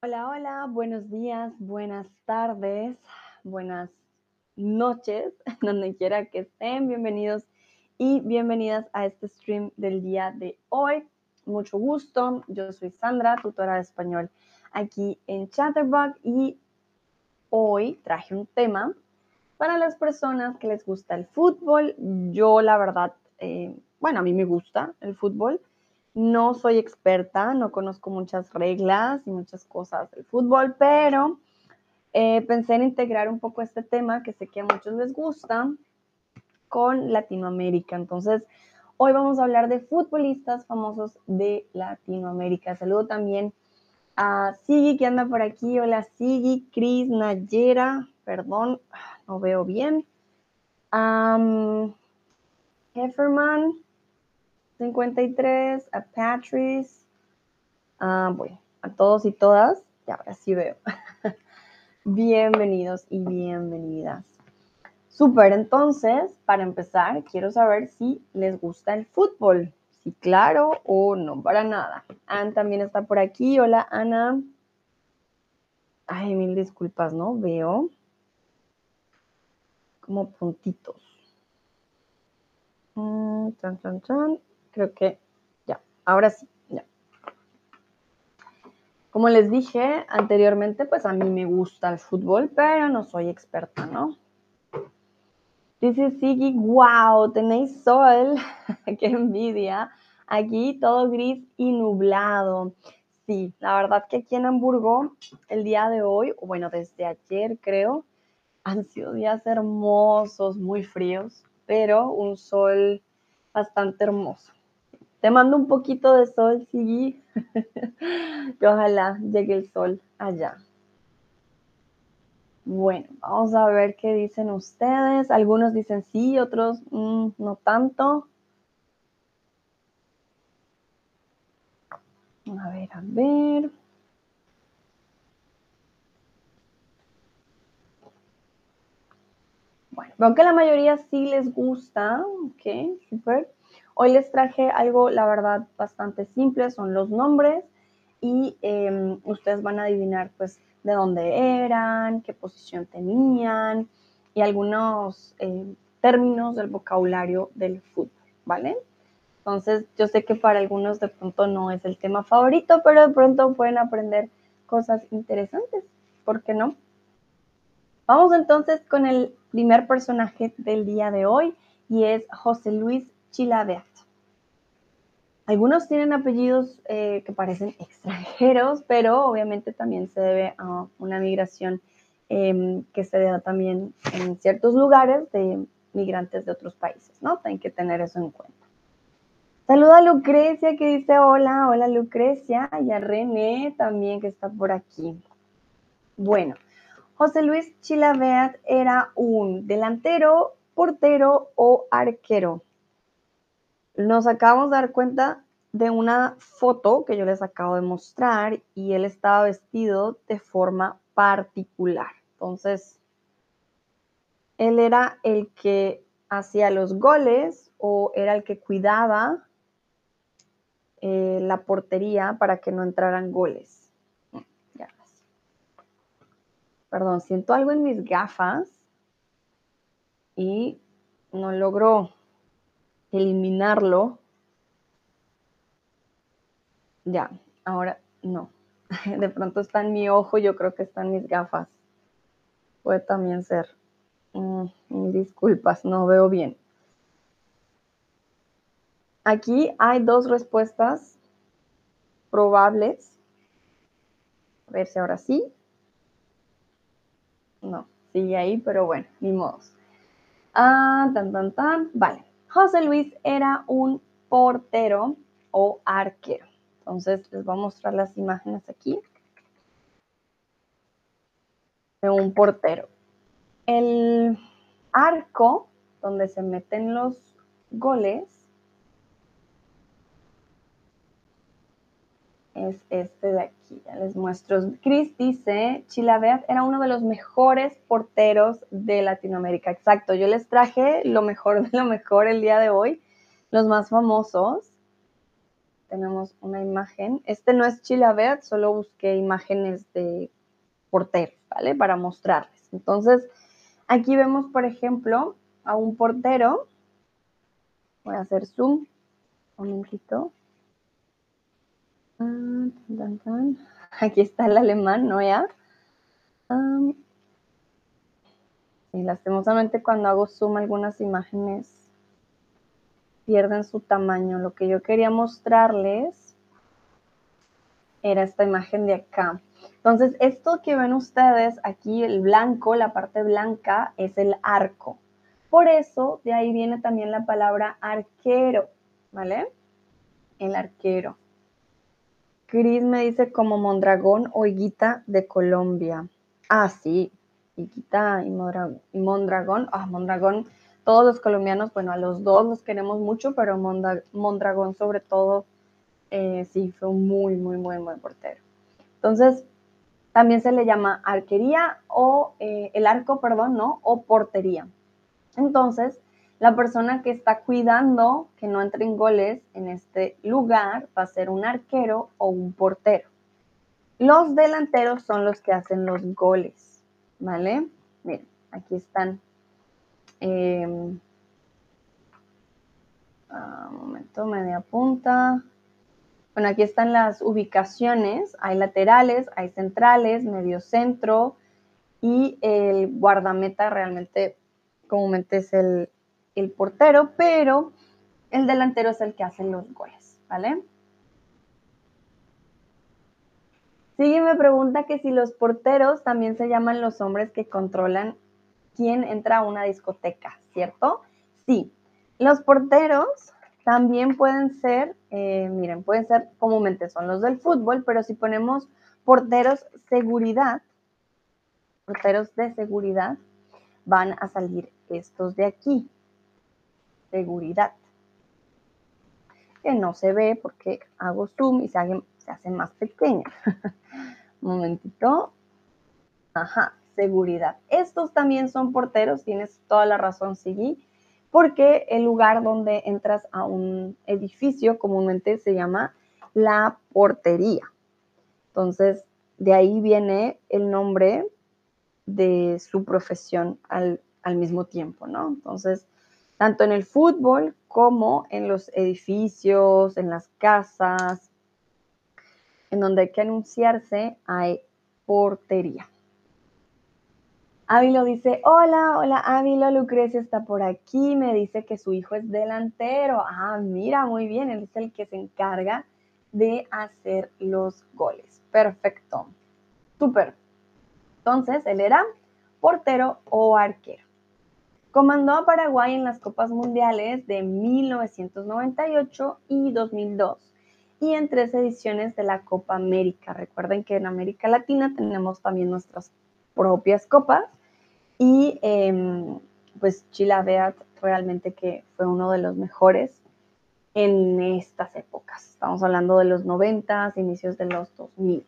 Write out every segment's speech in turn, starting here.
Hola, hola, buenos días, buenas tardes, buenas noches, donde quiera que estén. Bienvenidos y bienvenidas a este stream del día de hoy. Mucho gusto, yo soy Sandra, tutora de español aquí en Chatterbug y hoy traje un tema para las personas que les gusta el fútbol. Yo la verdad, eh, bueno, a mí me gusta el fútbol no soy experta, no conozco muchas reglas y muchas cosas del fútbol, pero eh, pensé en integrar un poco este tema que sé que a muchos les gusta con Latinoamérica. Entonces, hoy vamos a hablar de futbolistas famosos de Latinoamérica. Saludo también a Sigi que anda por aquí. Hola Sigi, Cris, Nayera, perdón, no veo bien. Hefferman, 53, a Patrice, ah, bueno, a todos y todas, ya ahora sí veo. Bienvenidos y bienvenidas. Súper, entonces, para empezar, quiero saber si les gusta el fútbol. Si claro o no, para nada. Ana también está por aquí. Hola, Ana. Ay, mil disculpas, ¿no? Veo como puntitos. Mm, chan, chan, chan creo que ya, ahora sí, ya. Como les dije anteriormente, pues a mí me gusta el fútbol, pero no soy experta, ¿no? Dice Sigi, wow, tenéis sol, qué envidia. Aquí todo gris y nublado. Sí, la verdad que aquí en Hamburgo, el día de hoy, o bueno, desde ayer creo, han sido días hermosos, muy fríos, pero un sol bastante hermoso. Te mando un poquito de sol, sí. que ojalá llegue el sol allá. Bueno, vamos a ver qué dicen ustedes. Algunos dicen sí, otros mm, no tanto. A ver, a ver. Bueno, veo que la mayoría sí les gusta. Ok, súper. Hoy les traje algo, la verdad, bastante simple, son los nombres y em, ustedes van a adivinar pues de dónde eran, qué posición tenían y algunos em, términos del vocabulario del fútbol, ¿vale? Entonces, yo sé que para algunos de pronto no es el tema favorito, pero de pronto pueden aprender cosas interesantes, ¿por qué no? Vamos entonces con el primer personaje del día de hoy y es José Luis Chilavert. Algunos tienen apellidos eh, que parecen extranjeros, pero obviamente también se debe a una migración em, que se da también en ciertos lugares de migrantes de otros países, ¿no? Tienen que tener eso en cuenta. Saluda a Lucrecia que dice hola, hola Lucrecia, y a René también que está por aquí. Bueno, José Luis Chilavert era un delantero, portero o arquero nos acabamos de dar cuenta de una foto que yo les acabo de mostrar y él estaba vestido de forma particular. Entonces, él era el que hacía los goles o era el que cuidaba eh, la portería para que no entraran goles. Perdón, siento algo en mis gafas y no logro eliminarlo. Ya, ahora no. De pronto está en mi ojo, yo creo que está en mis gafas. Puede también ser. Mm, disculpas, no veo bien. Aquí hay dos respuestas probables. A ver si ahora sí. No, sigue ahí, pero bueno, ni modos. Ah, tan, tan, tan. Vale. José Luis era un portero o arquero. Entonces les voy a mostrar las imágenes aquí de un portero. El arco donde se meten los goles es este de aquí. Ya les muestro. Chris dice, Chilavert era uno de los mejores porteros de Latinoamérica. Exacto, yo les traje lo mejor de lo mejor el día de hoy, los más famosos. tenemos una imagen. Este no es Chilavert, solo busqué imágenes de porteros, ¿vale? Para mostrarles. Entonces, aquí vemos, por ejemplo, a un portero. Voy a hacer zoom. Un momentito. Ah, aquí está el alemán, ¿no? Ya. y lastimosamente cuando hago zoom algunas imágenes pierden su tamaño. Lo que yo quería mostrarles era esta imagen de acá. Entonces, esto que ven ustedes aquí, el blanco, la parte blanca, es el arco. Por eso, de ahí viene también la palabra arquero, ¿vale? El arquero. Cris me dice como Mondragón o Higuita de Colombia. Ah, sí, Higuita y, Mondragón. Ah, Mondragón todos los colombianos, bueno, a los dos los queremos mucho, pero Mondragón sobre todo, eh, sí, fue muy, muy, muy buen portero. Entonces, también se le llama arquería o eh, el arco, perdón, ¿no? O portería. Entonces, la persona que está cuidando que no entren goles en este lugar va a ser un arquero o un portero. Los delanteros son los que hacen los goles, ¿vale? Miren, aquí están eh, un momento, media punta. Bueno, aquí están las ubicaciones. Hay laterales, hay centrales, medio centro y el guardameta realmente comúnmente es el, el portero, pero el delantero es el que hace los goles, ¿vale? Sigue me pregunta que si los porteros también se llaman los hombres que controlan quién entra a una discoteca, ¿cierto? Sí. Los porteros también pueden ser, eh, miren, pueden ser comúnmente son los del fútbol, pero si ponemos porteros seguridad, porteros de seguridad, van a salir estos de aquí. Seguridad. Que no se ve porque hago zoom y se, se hace más pequeño. Un momentito. Ajá, seguridad. Estos también son porteros, tienes toda la razón, Sigui, porque el lugar donde entras a un edificio comúnmente se llama la portería. Entonces, de ahí viene el nombre de su profesión al, al mismo tiempo, ¿no? Entonces, tanto en el fútbol como en los edificios, en las casas, en donde hay que anunciarse, hay portería. Ávilo dice, hola, hola Ávilo, Lucrecia está por aquí, me dice que su hijo es delantero. Ah, mira, muy bien, él es el que se encarga de hacer los goles. Perfecto, súper. Entonces, él era portero o arquero. Comandó a Paraguay en las Copas Mundiales de 1998 y 2002 y en tres ediciones de la Copa América. Recuerden que en América Latina tenemos también nuestras propias copas y em, pues Chilaveat realmente que fue uno de los mejores en estas épocas. Estamos hablando de los 90, inicios de los 2000.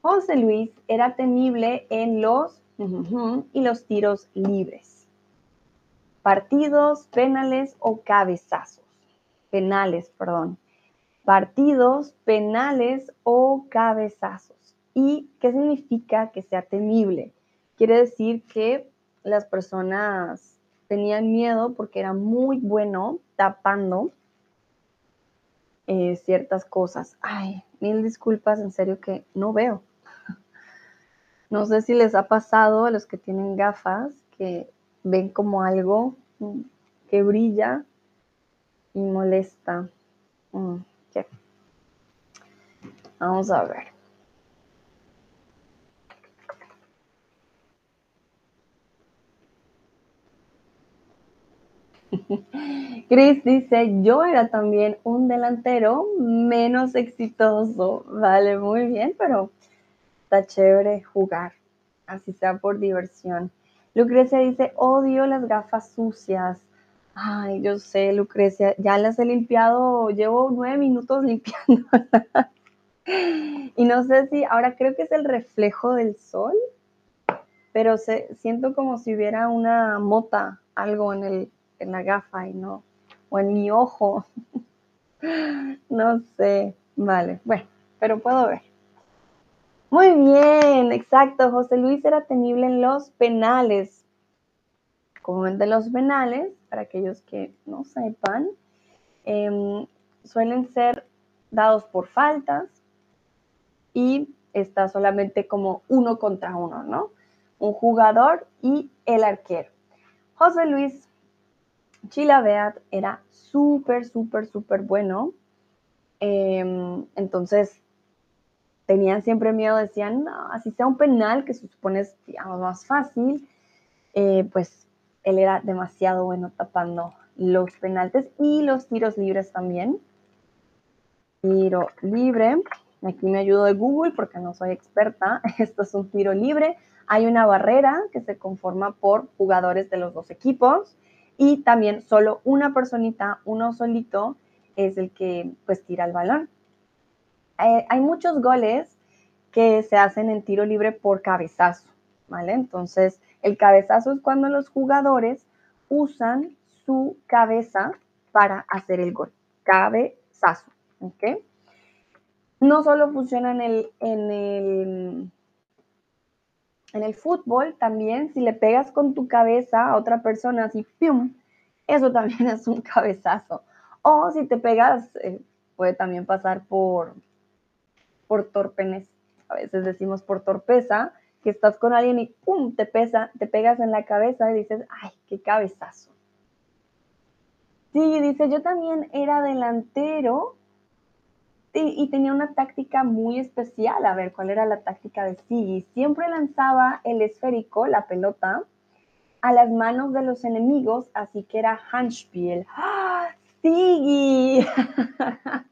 José Luis era temible en los y los tiros libres. Partidos, penales o cabezazos. Penales, perdón. Partidos, penales o cabezazos. ¿Y qué significa que sea temible? quiere decir que las personas tenían miedo porque era muy bueno tapando eh, ciertas cosas. Ay, mil disculpas, en serio que no veo. No sé si les ha pasado a los que tienen gafas que ven como algo que brilla y molesta. Mm, Vamos a ver. Chris dice, yo era también un delantero menos exitoso. Vale, muy bien, pero está chévere jugar, así sea por diversión. Lucrecia dice, odio las gafas sucias. Ay, yo sé, Lucrecia, ya las he limpiado, llevo nueve minutos limpiando. y no sé si, ahora creo que es el reflejo del sol, pero se, siento como si hubiera una mota, algo en el, en la gafa y no, o en mi ojo. no sé. Vale, bueno, pero puedo ver. Muy bien, exacto. José Luis era temible en los penales. Comúnmente los penales, para aquellos que no sepan, em, suelen ser dados por faltas y está solamente como uno contra uno, ¿no? Un jugador y el arquero. José Luis Chilaveat era súper, súper, súper bueno. Em, entonces, tenían siempre miedo, decían, no, así sea un penal, que se supone es, más fácil, eh, pues él era demasiado bueno tapando los penaltes y los tiros libres también. Tiro libre, aquí me ayudo de Google porque no soy experta, esto es un tiro libre, hay una barrera que se conforma por jugadores de los dos equipos y también solo una personita, uno solito, es el que pues tira el balón. Eh, hay muchos goles que se hacen en tiro libre por cabezazo, ¿vale? Entonces, el cabezazo es cuando los jugadores usan su cabeza para hacer el gol. Cabezazo, ¿ok? No solo funciona en el, en el, en el fútbol, también si le pegas con tu cabeza a otra persona así, ¡pium! Eso también es un cabezazo. O si te pegas, eh, puede también pasar por, por torpenes. A veces decimos por torpeza, que estás con alguien y ¡pum! te pesa, te pegas en la cabeza y dices, ¡ay, qué cabezazo! Sí, dice, yo también era delantero y, tenía una táctica muy especial. A ver, ¿cuál era la táctica de Siggy? Siempre lanzaba el esférico, la pelota, a las manos de los enemigos, así que era Handspiel. ¡Ah! ¡Siggy!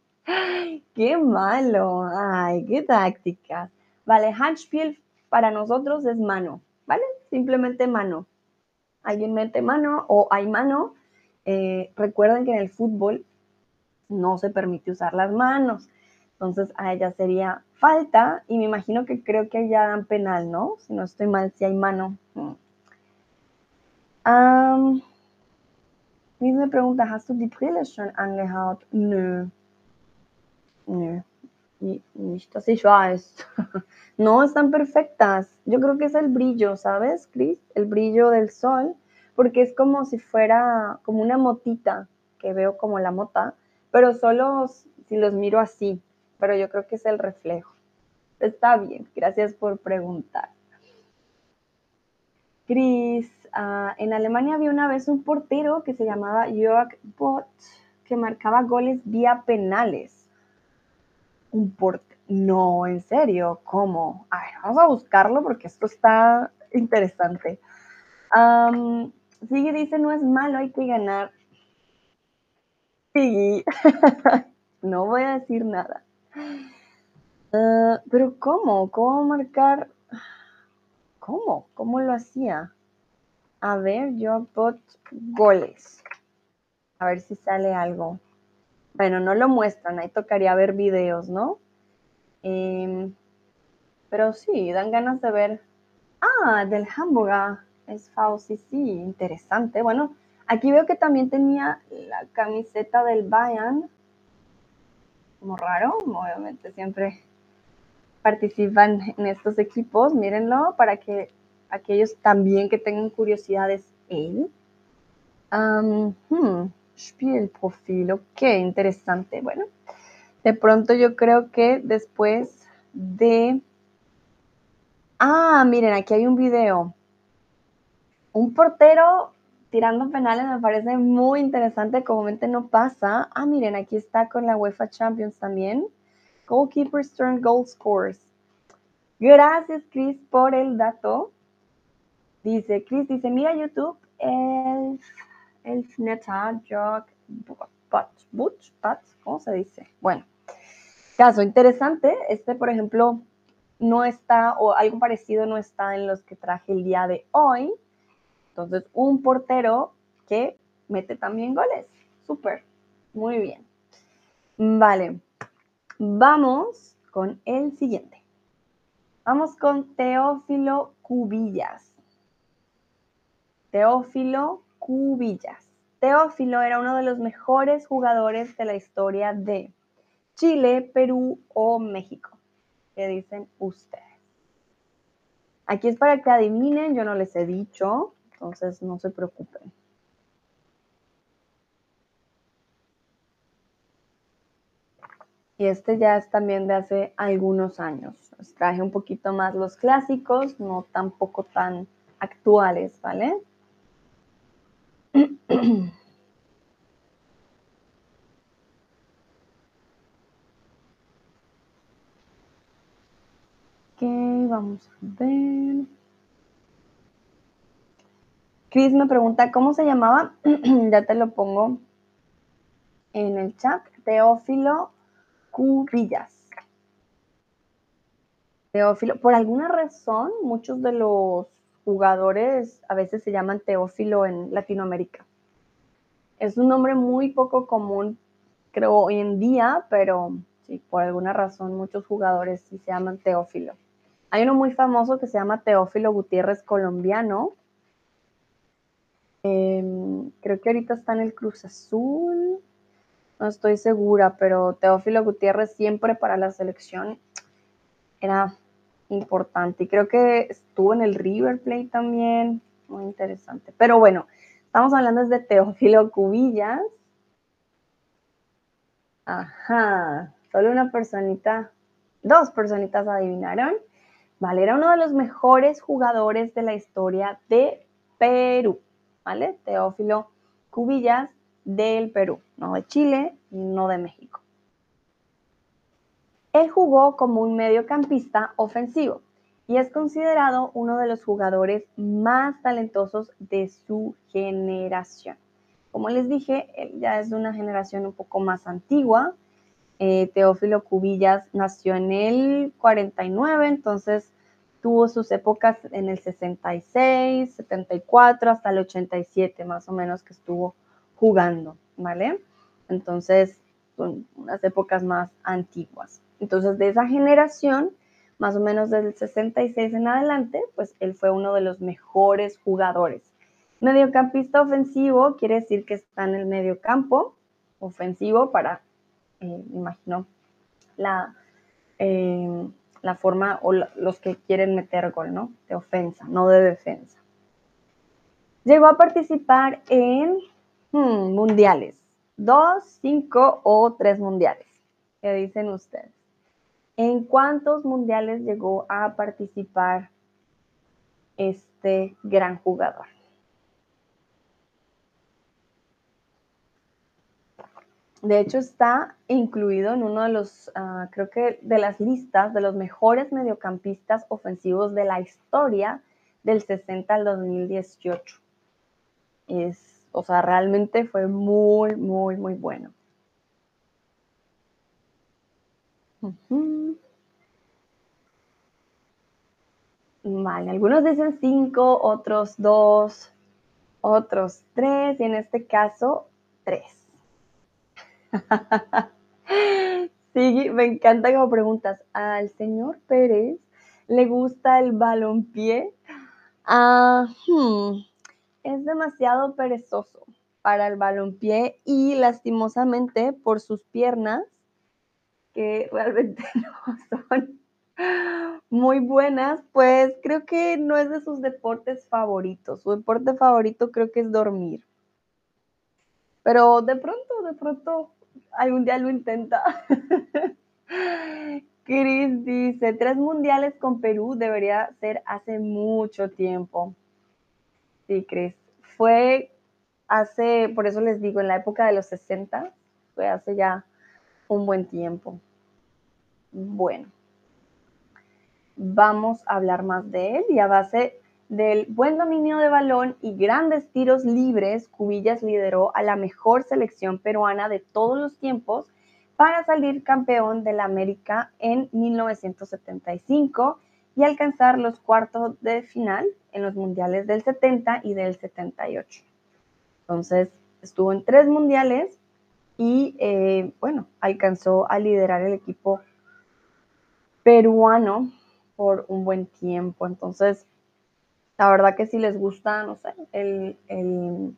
¡Qué malo! ¡Ay, qué táctica! Vale, Handspiel para nosotros es mano, ¿vale? Simplemente mano. Alguien mete mano o hay mano. Eh, recuerden que en el fútbol no se permite usar las manos. Entonces a ella sería falta y me imagino que creo que ya dan penal, ¿no? Si no estoy mal, si hay mano. Um, me pregunta, ¿has du die Brille schon angehaut? Nö. Weiß. no, están perfectas. Yo creo que es el brillo, ¿sabes, Chris? El brillo del sol, porque es como si fuera como una motita, que veo como la mota, pero solo si los miro así, pero yo creo que es el reflejo. Está bien, gracias por preguntar. Chris, ah, en Alemania había una vez un portero que se llamaba Jörg Bott, que marcaba goles vía penales. Un portero. No, en serio, ¿cómo? A ver, vamos a buscarlo porque esto está interesante. Sigue dice, no es malo, hay que ganar. Sí, no voy a decir nada. Ah, pero ¿cómo? ¿Cómo marcar? ¿Cómo? ¿Cómo lo hacía? A ver, yo bot goles. A ver si sale algo. Bueno, no lo muestran, ahí tocaría ver videos, ¿no? Em, pero sí, dan ganas de ver. Ah, del hamburger. Es Fauci, sí, interesante. Bueno, aquí veo que también tenía la camiseta del Bayern como raro, obviamente siempre participan en estos equipos, mírenlo, para que aquellos también que tengan curiosidades él. Um, hmm, Spielprofil, ok, interesante. Bueno, de pronto yo creo que después de... Ah, miren, aquí hay un video. Un portero tirando penales me parece muy interesante, comúnmente no pasa. Ah, miren, aquí está con la UEFA Champions también. Goalkeepers turn goal scores. Gracias, Chris, por el dato. Dice, Chris dice, mira YouTube, el, el neta, jog, butch, ¿cómo se dice? Bueno, caso interesante. Este, por ejemplo, no está, o algo parecido no está en los que traje el día de hoy. Entonces, un portero que mete también goles. Súper. Muy bien. Vale. Vamos con el siguiente. Vamos con Teófilo Cubillas. Teófilo Cubillas. Teófilo era uno de los mejores jugadores de la historia de Chile, Perú o México. ¿Qué dicen ustedes? Aquí es para que adivinen, yo no les he dicho, entonces no se preocupen. Y este ya es también de hace algunos años. Traje un poquito más los clásicos, no tampoco tan actuales, ¿vale? Ok, vamos a ver. Chris me pregunta cómo se llamaba. ya te lo pongo en el chat. Teófilo Cubillas. Teófilo, por alguna razón, muchos de los jugadores a veces se llaman Teófilo en Latinoamérica. Es un nombre muy poco común, creo, hoy en día, pero sí, por alguna razón muchos jugadores sí se llaman Teófilo. Hay uno muy famoso que se llama Teófilo Gutiérrez colombiano. Em, creo que ahorita está en el Cruz Azul. No estoy segura, pero Teófilo Gutiérrez siempre para la selección era importante. Creo que estuvo en el River Plate también. Muy interesante. Pero bueno, estamos hablando de Teófilo Cubillas. Ajá, solo una personita, dos personitas adivinaron. Vale, era uno de los mejores jugadores de la historia de Perú. ¿Vale? Teófilo Cubillas del Perú, no de Chile, no de México. Él jugó como un mediocampista ofensivo y es considerado uno de los jugadores más talentosos de su generación. Como les dije, él ya es de una generación un poco más antigua. Eh, Teófilo Cubillas nació en el 49, entonces tuvo sus épocas en el 66, 74 hasta el 87 más o menos que estuvo jugando, ¿vale? Entonces, son unas épocas más antiguas. Entonces, de esa generación, más o menos del 66 en adelante, pues él fue uno de los mejores jugadores. Mediocampista ofensivo quiere decir que está en el mediocampo ofensivo para, eh, imagino, la, eh, la forma o los que quieren meter gol, ¿no? De ofensa, no de defensa. Llegó a participar en hmm, mundiales, dos, cinco o tres mundiales. ¿Qué dicen ustedes? ¿En cuántos mundiales llegó a participar este gran jugador? De hecho, está incluido en uno de los, ah, creo que de las listas de los mejores mediocampistas ofensivos de la historia del 60 al 2018. Es, o sea, realmente fue muy, muy, muy bueno. Vale, algunos dicen cinco, otros dos, otros tres, y en este caso, tres. sí, me encanta como preguntas. ¿Al señor Pérez le gusta el balonpié? Ah, hmm, es demasiado perezoso para el balonpié y lastimosamente por sus piernas que realmente no son muy buenas, pues creo que no es de sus deportes favoritos. Su deporte favorito creo que es dormir. Pero de pronto, de pronto, algún día lo intenta. Chris dice, tres mundiales con Perú debería ser hace mucho tiempo. Sí, Chris. Fue hace, por eso les digo, en la época de los 60, fue hace ya un buen tiempo. Bueno, vamos a hablar más de él y a base del buen dominio de balón y grandes tiros libres, Cubillas lideró a la mejor selección peruana de todos los tiempos para salir campeón de la América en 1975 y alcanzar los cuartos de final en los mundiales del 70 y del 78. Entonces, estuvo en tres mundiales y, eh, bueno, alcanzó a liderar el equipo peruano por un buen tiempo. Entonces, la verdad que si les gusta, no sé, el,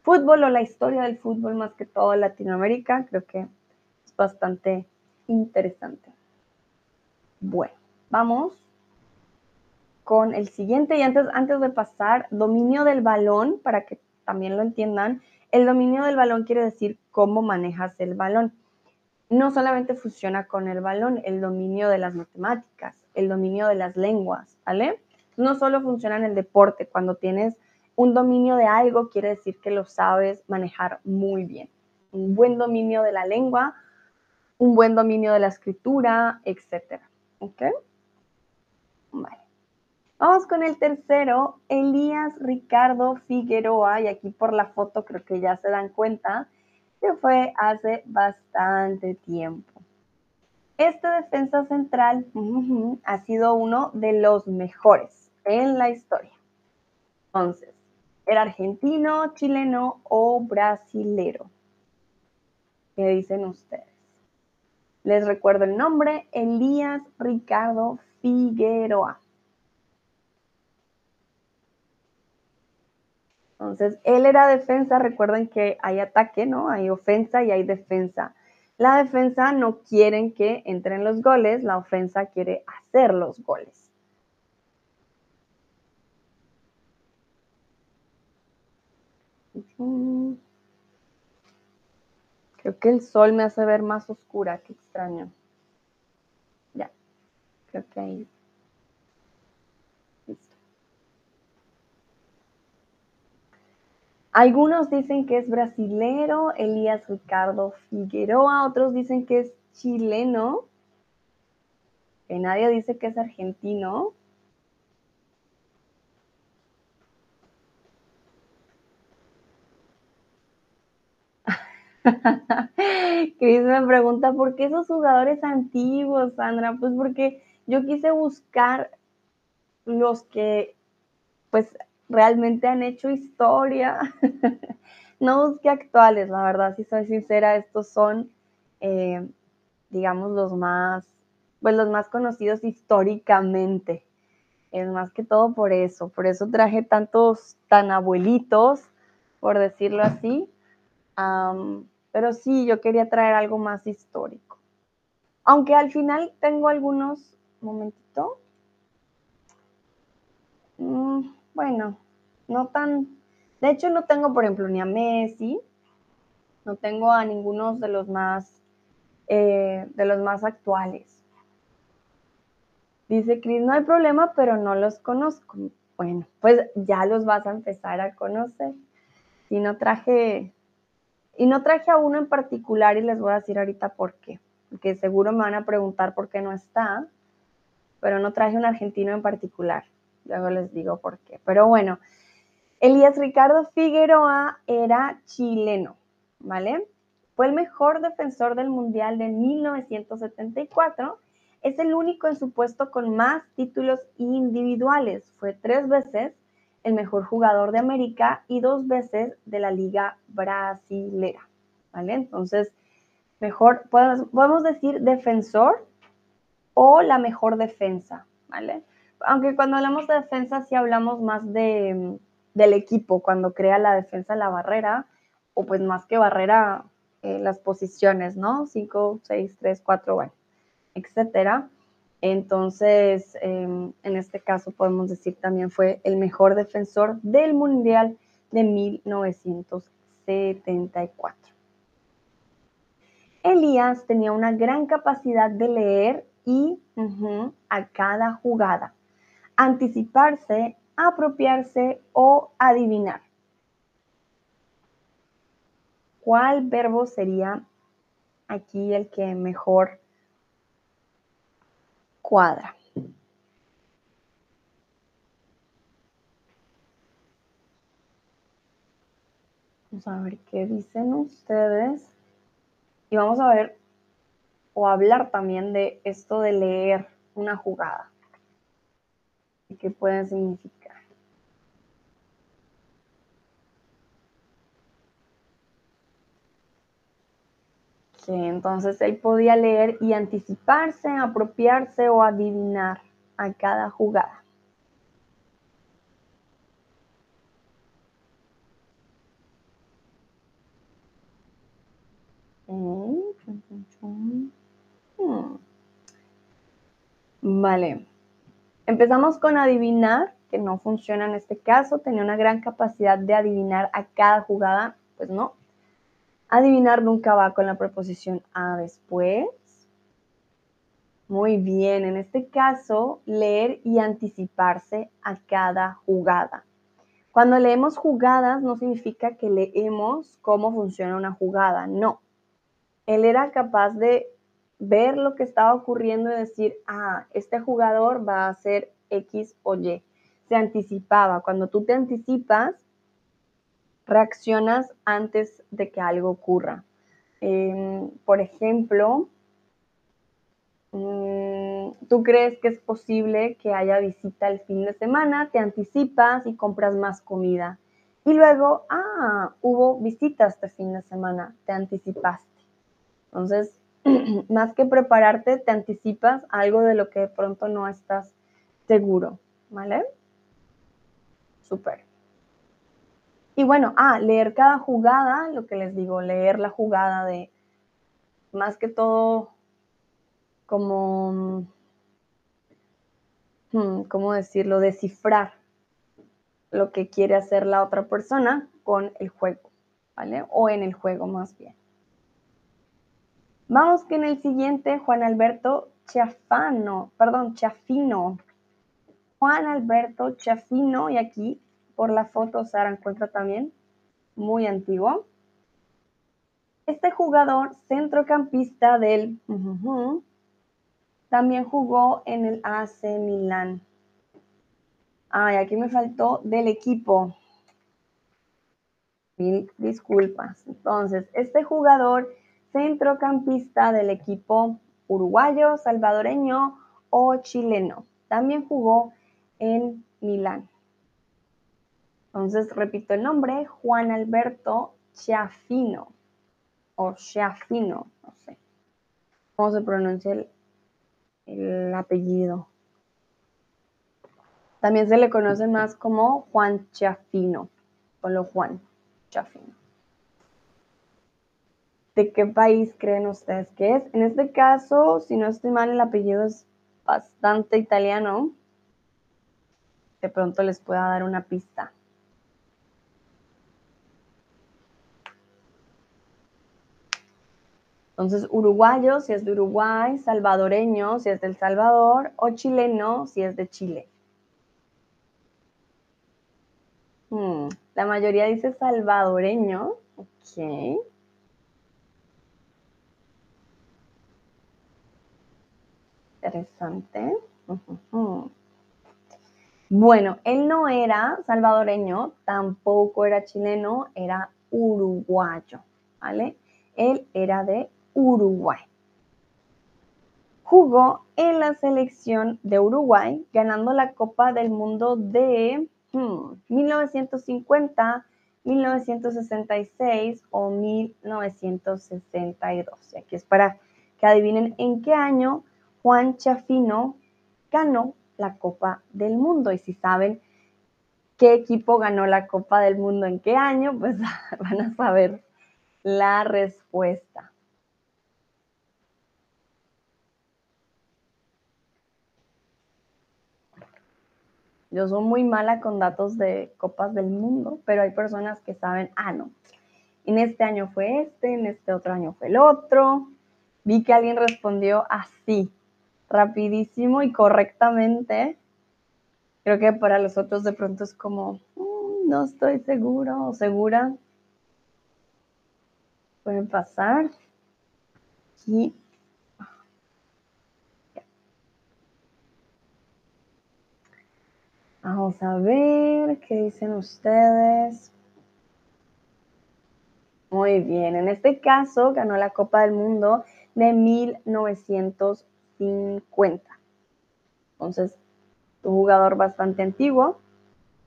fútbol o la historia del fútbol más que todo Latinoamérica. Creo que es bastante interesante. Bueno, vamos con el siguiente y antes, antes de pasar, dominio del balón, para que también lo entiendan, el dominio del balón quiere decir cómo manejas el balón. No solamente funciona con el balón, el dominio de las matemáticas, el dominio de las lenguas, ¿vale? No solo funciona en el deporte, cuando tienes un dominio de algo quiere decir que lo sabes manejar muy bien. Un buen dominio de la lengua, un buen dominio de la escritura, etc. ¿Ok? Vale. Vamos con el tercero, Elías Ricardo Figueroa, y aquí por la foto creo que ya se dan cuenta que fue hace bastante tiempo. Este defensa central ha sido uno de los mejores en la historia. Entonces, ¿era argentino, chileno o brasilero? ¿Qué dicen ustedes? Les recuerdo el nombre, Elías Ricardo Figueroa. Entonces, él era defensa, recuerden que hay ataque, ¿no? Hay ofensa y hay defensa. La defensa no quieren que entren los goles, la ofensa quiere hacer los goles. Creo que el sol me hace ver más oscura, qué extraño. Ya, creo que ahí Algunos dicen que es brasilero, Elías Ricardo Figueroa, otros dicen que es chileno, que nadie dice que es argentino. Cris me pregunta, ¿por qué esos jugadores antiguos, Sandra? Pues porque yo quise buscar los que, pues, realmente han hecho historia. no busqué actuales, la verdad, si soy sincera, estos son, eh, digamos, los más, pues los más conocidos históricamente. Es más que todo por eso, por eso traje tantos tan abuelitos, por decirlo así. pero sí, yo quería traer algo más histórico. Aunque al final tengo algunos, momentito. Mm, bueno, no tan, de hecho no tengo, por ejemplo, ni a Messi, no tengo a ninguno de los más, eh, de los más actuales. Dice Cris, no hay problema, pero no los conozco. Bueno, pues ya los vas a empezar a conocer. Y no traje, y no traje a uno en particular y les voy a decir ahorita por qué. Porque seguro me van a preguntar por qué no está, pero no traje un argentino en particular. Luego les digo por qué. Pero bueno, Elías Ricardo Figueroa era chileno, ¿vale? Fue el mejor defensor del Mundial de 1974. Es el único en su puesto con más títulos individuales. Fue tres veces el mejor jugador de América y dos veces de la Liga Brasilera, ¿vale? Entonces, mejor, podemos, decir defensor o la mejor defensa, ¿vale? Aunque cuando hablamos de defensa sí hablamos más de del equipo cuando crea la defensa la barrera, o pues más que barrera, eh, las posiciones, ¿no? 5, 6, 3, 4, bueno, etcétera. Entonces, em, en este caso podemos decir también fue el mejor defensor del Mundial de 1974. Elías tenía una gran capacidad de leer y a cada jugada, anticiparse apropiarse o adivinar. ¿Cuál verbo sería aquí el que mejor cuadra? Vamos a ver qué dicen ustedes. Y vamos a ver o hablar también de esto de leer una jugada que puedan significar. Sí, entonces él podía leer y anticiparse, apropiarse o adivinar a cada jugada. Hmm. Vale. Empezamos con adivinar, que no funciona en este caso. Tenía una gran capacidad de adivinar a cada jugada. Pues no. Adivinar nunca va con la preposición a después. Muy bien, en este caso, leer y anticiparse a cada jugada. Cuando leemos jugadas no significa que leemos cómo funciona una jugada, no. Él era capaz de ver lo que estaba ocurriendo y decir, ah, este jugador va a hacer X o Y. Se anticipaba. Cuando tú te anticipas, reaccionas antes de que algo ocurra. Em, por ejemplo, Mm, tú crees que es posible que haya visita el fin de semana, te anticipas y compras más comida. Y luego, ah, hubo visitas este fin de semana, te anticipaste. Entonces, más que prepararte, te anticipas algo de lo que de pronto no estás seguro, ¿vale? Súper. Y bueno, ah, leer cada jugada, lo que les digo, leer la jugada de más que todo como, hmm, ¿cómo decirlo? Descifrar lo que quiere hacer la otra persona con el juego, ¿vale? O en el juego más bien. Vamos que en el siguiente, Juan Alberto Chafano, perdón, Chafino. Juan Alberto Chafino, y aquí por la foto Sara encuentra también, muy antiguo. Este jugador centrocampista del también jugó en el AC Milán. Ay, aquí me faltó del equipo. Mil disculpas. Entonces, este jugador centrocampista del equipo uruguayo, salvadoreño o chileno. También jugó en Milán. Entonces, repito el nombre, Juan Alberto Chiafino o Chiafino, no sé cómo se pronuncia el el apellido. También se le conoce más como Juan Chafino, solo Juan Chafino. ¿De qué país creen ustedes que es? En este caso, si no estoy mal, el apellido es bastante italiano. De pronto les pueda dar una pista. Entonces, uruguayo si es de Uruguay, salvadoreño si es del Salvador o chileno si es de Chile. Hmm, la mayoría dice salvadoreño. Ok. Interesante. Bueno, él no era salvadoreño, tampoco era chileno, era uruguayo, ¿vale? Él era de Uruguay. Jugó en la selección de Uruguay, ganando la Copa del Mundo de 1950, hmm, 1966 o 1962. Y aquí es para que adivinen en qué año Juan Chafino ganó la Copa del Mundo. Y si saben qué equipo ganó la Copa del Mundo en qué año, pues van a saber la respuesta. Yo soy muy mala con datos de copas del mundo, pero hay personas que saben, ah, no, en este año fue este, en este otro año fue el otro. Vi que alguien respondió así, rapidísimo y correctamente. Creo que para los otros de pronto es como, mm, no estoy seguro o segura. Pueden pasar. Y Vamos a ver qué dicen ustedes. Muy bien, en este caso ganó la Copa del Mundo de 1950. Entonces, un jugador bastante antiguo,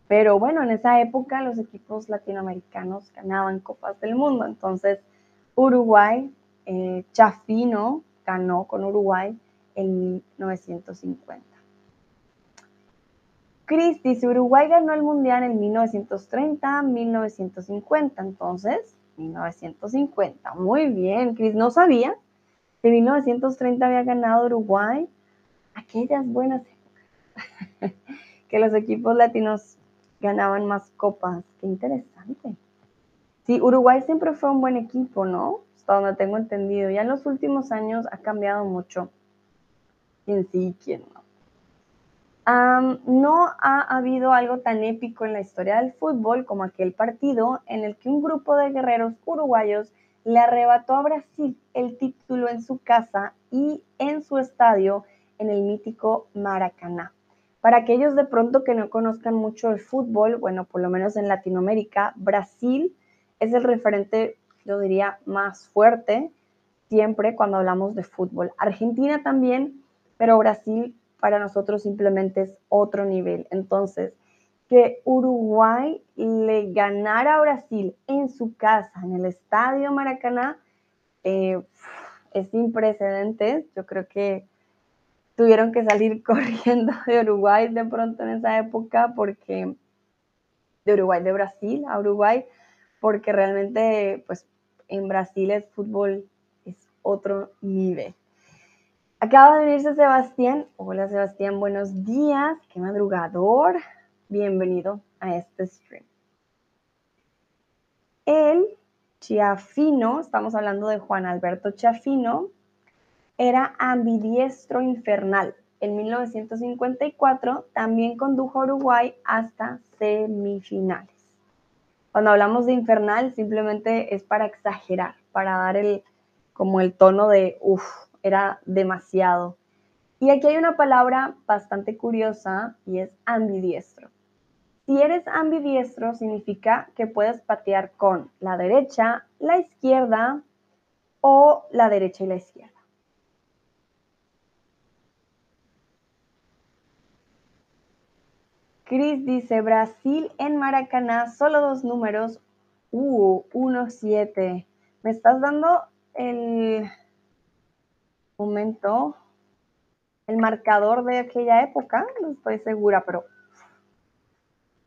pero bueno, en esa época los equipos latinoamericanos ganaban Copas del Mundo. Entonces, Uruguay, eh, Chafino ganó con Uruguay en 1950. Cris dice, Uruguay ganó el Mundial en 1930, 1950, entonces, 1950. Muy bien, Cris, no sabía en 1930 había ganado Uruguay. aquellas buenas que los equipos latinos ganaban más copas. Qué interesante. Sí, Uruguay siempre fue un buen equipo, ¿no? Hasta donde tengo entendido. Ya en los últimos años ha cambiado mucho. ¿Quién sí, quién no? no ha habido algo tan épico en la historia del fútbol como aquel partido en el que un grupo de guerreros uruguayos le arrebató a Brasil el título en su casa y en su estadio en el mítico Maracaná. Para aquellos de pronto que no conozcan mucho el fútbol, bueno, por lo menos en Latinoamérica, Brasil es el referente, yo diría, más fuerte siempre cuando hablamos de fútbol. Argentina también, pero Brasil para nosotros simplemente es otro nivel. Entonces, que Uruguay le ganara a Brasil en su casa, en el Estadio Maracaná, eh, es sin precedentes. Yo creo que tuvieron que salir corriendo de Uruguay de pronto en esa época porque de Uruguay, de Brasil a Uruguay, porque realmente pues en Brasil el fútbol es otro nivel. Acaba de venirse Sebastián. Hola Sebastián, buenos días. Qué madrugador. Bienvenido a este stream. El Chiafino, estamos hablando de Juan Alberto Chiafino, era ambidiestro infernal. En 1954 también condujo a Uruguay hasta semifinales. Cuando hablamos de infernal, simplemente es para exagerar, para dar el como el tono de uff, era demasiado. Y aquí hay una palabra bastante curiosa y es ambidiestro. Si eres ambidiestro significa que puedes patear con la derecha, la izquierda o la derecha y la izquierda. Chris dice, Brasil en Maracaná, solo dos números. Uh, 1-7. ¿Me estás dando el, momento el marcador de aquella época, no estoy segura, pero...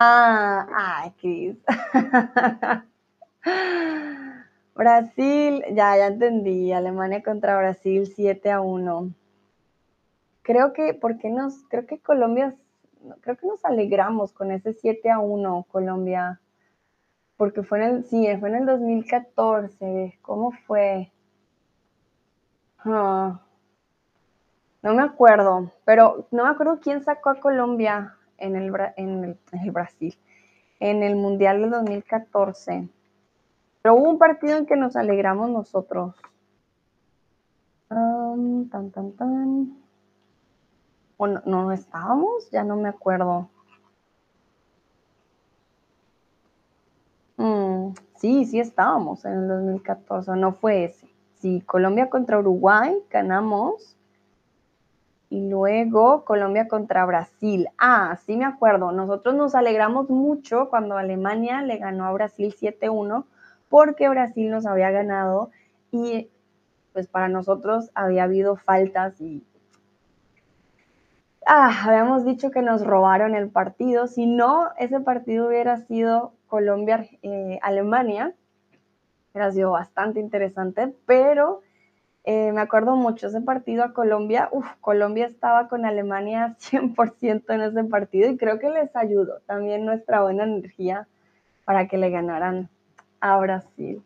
Ah, ay, Cris. Brasil, ya, ya entendí. Alemania contra Brasil 7 a 1. Creo que, ¿por qué nos, creo que Colombia, creo que nos alegramos con ese 7 a 1, Colombia. Porque fue en el, sí, fue en el 2014. ¿Cómo fue? Ah, no me acuerdo, pero no me acuerdo quién sacó a Colombia en el, en el, Brasil, en el Mundial del 2014. Pero hubo un partido en que nos alegramos nosotros. tan, tan, tan. ¿O no, estábamos? Ya no me acuerdo. Mm, sí, sí estábamos en el 2014, no fue ese. Sí, Colombia contra Uruguay, ganamos. Y luego Colombia contra Brasil. Ah, sí me acuerdo. Nosotros nos alegramos mucho cuando Alemania le ganó a Brasil 7-1 porque Brasil nos había ganado y pues para nosotros había habido faltas y ah, habíamos dicho que nos robaron el partido. Si no, ese partido hubiera sido Colombia-Alemania. Eh, ha sido bastante interesante, pero eh, me acuerdo mucho ese partido a Colombia. Uf, Colombia estaba con Alemania 100% en ese partido y creo que les ayudó también nuestra buena energía para que le ganaran a Brasil.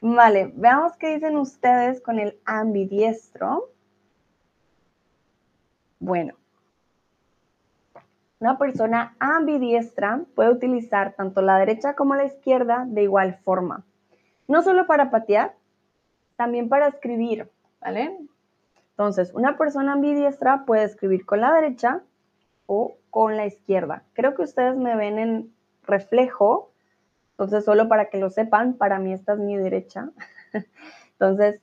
Vale, veamos qué dicen ustedes con el ambidiestro. Bueno, una persona ambidiestra puede utilizar tanto la derecha como la izquierda de igual forma no solo para patear, también para escribir, ¿vale? Entonces, una persona ambidiestra puede escribir con la derecha o con la izquierda. Creo que ustedes me ven en reflejo, entonces solo para que lo sepan, para mí esta es mi derecha. Entonces,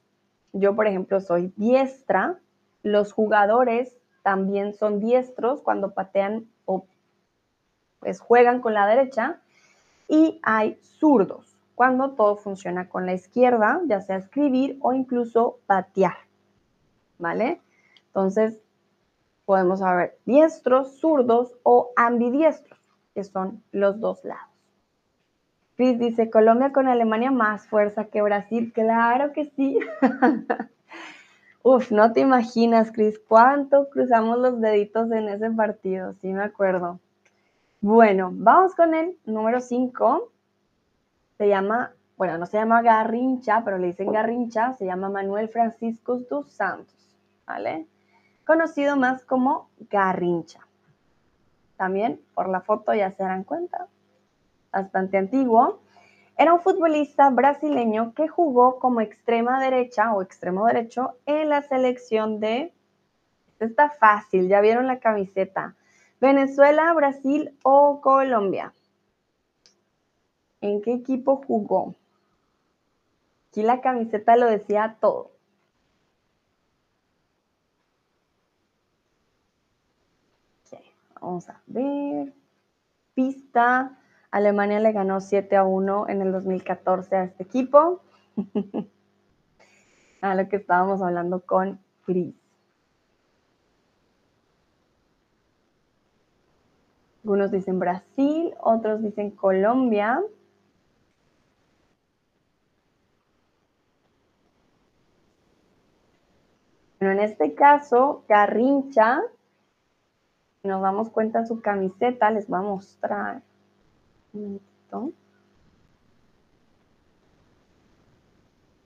yo, por ejemplo, soy diestra, los jugadores también son diestros cuando patean o pues juegan con la derecha y hay zurdos cuando todo funciona con la izquierda, ya sea escribir o incluso patear, ¿vale? Entonces, podemos saber diestros, zurdos o ambidiestros, que son los dos lados. Chris dice, Colombia con Alemania más fuerza que Brasil. Claro que sí. Uf, no te imaginas, Cris, cuánto cruzamos los deditos en ese partido, sí me acuerdo. Bueno, vamos con el número 5. Se llama, bueno, no se llama Garrincha, pero le dicen Garrincha, se llama Manuel Francisco dos Santos, ¿vale? Conocido más como Garrincha. También por la foto ya se darán cuenta, bastante antiguo. Era un futbolista brasileño que jugó como extrema derecha o extremo derecho en la selección de... Está fácil, ya vieron la camiseta. Venezuela, Brasil o Colombia. ¿En qué equipo jugó? Aquí la camiseta lo decía todo. vamos a ver. Pista. Alemania le ganó 7 a 1 en el 2014 a este equipo. a lo que estábamos hablando con Cris. Algunos dicen Brasil, otros dicen Colombia. Bueno, en este caso, Carrincha, si nos damos cuenta su camiseta, les voy a mostrar.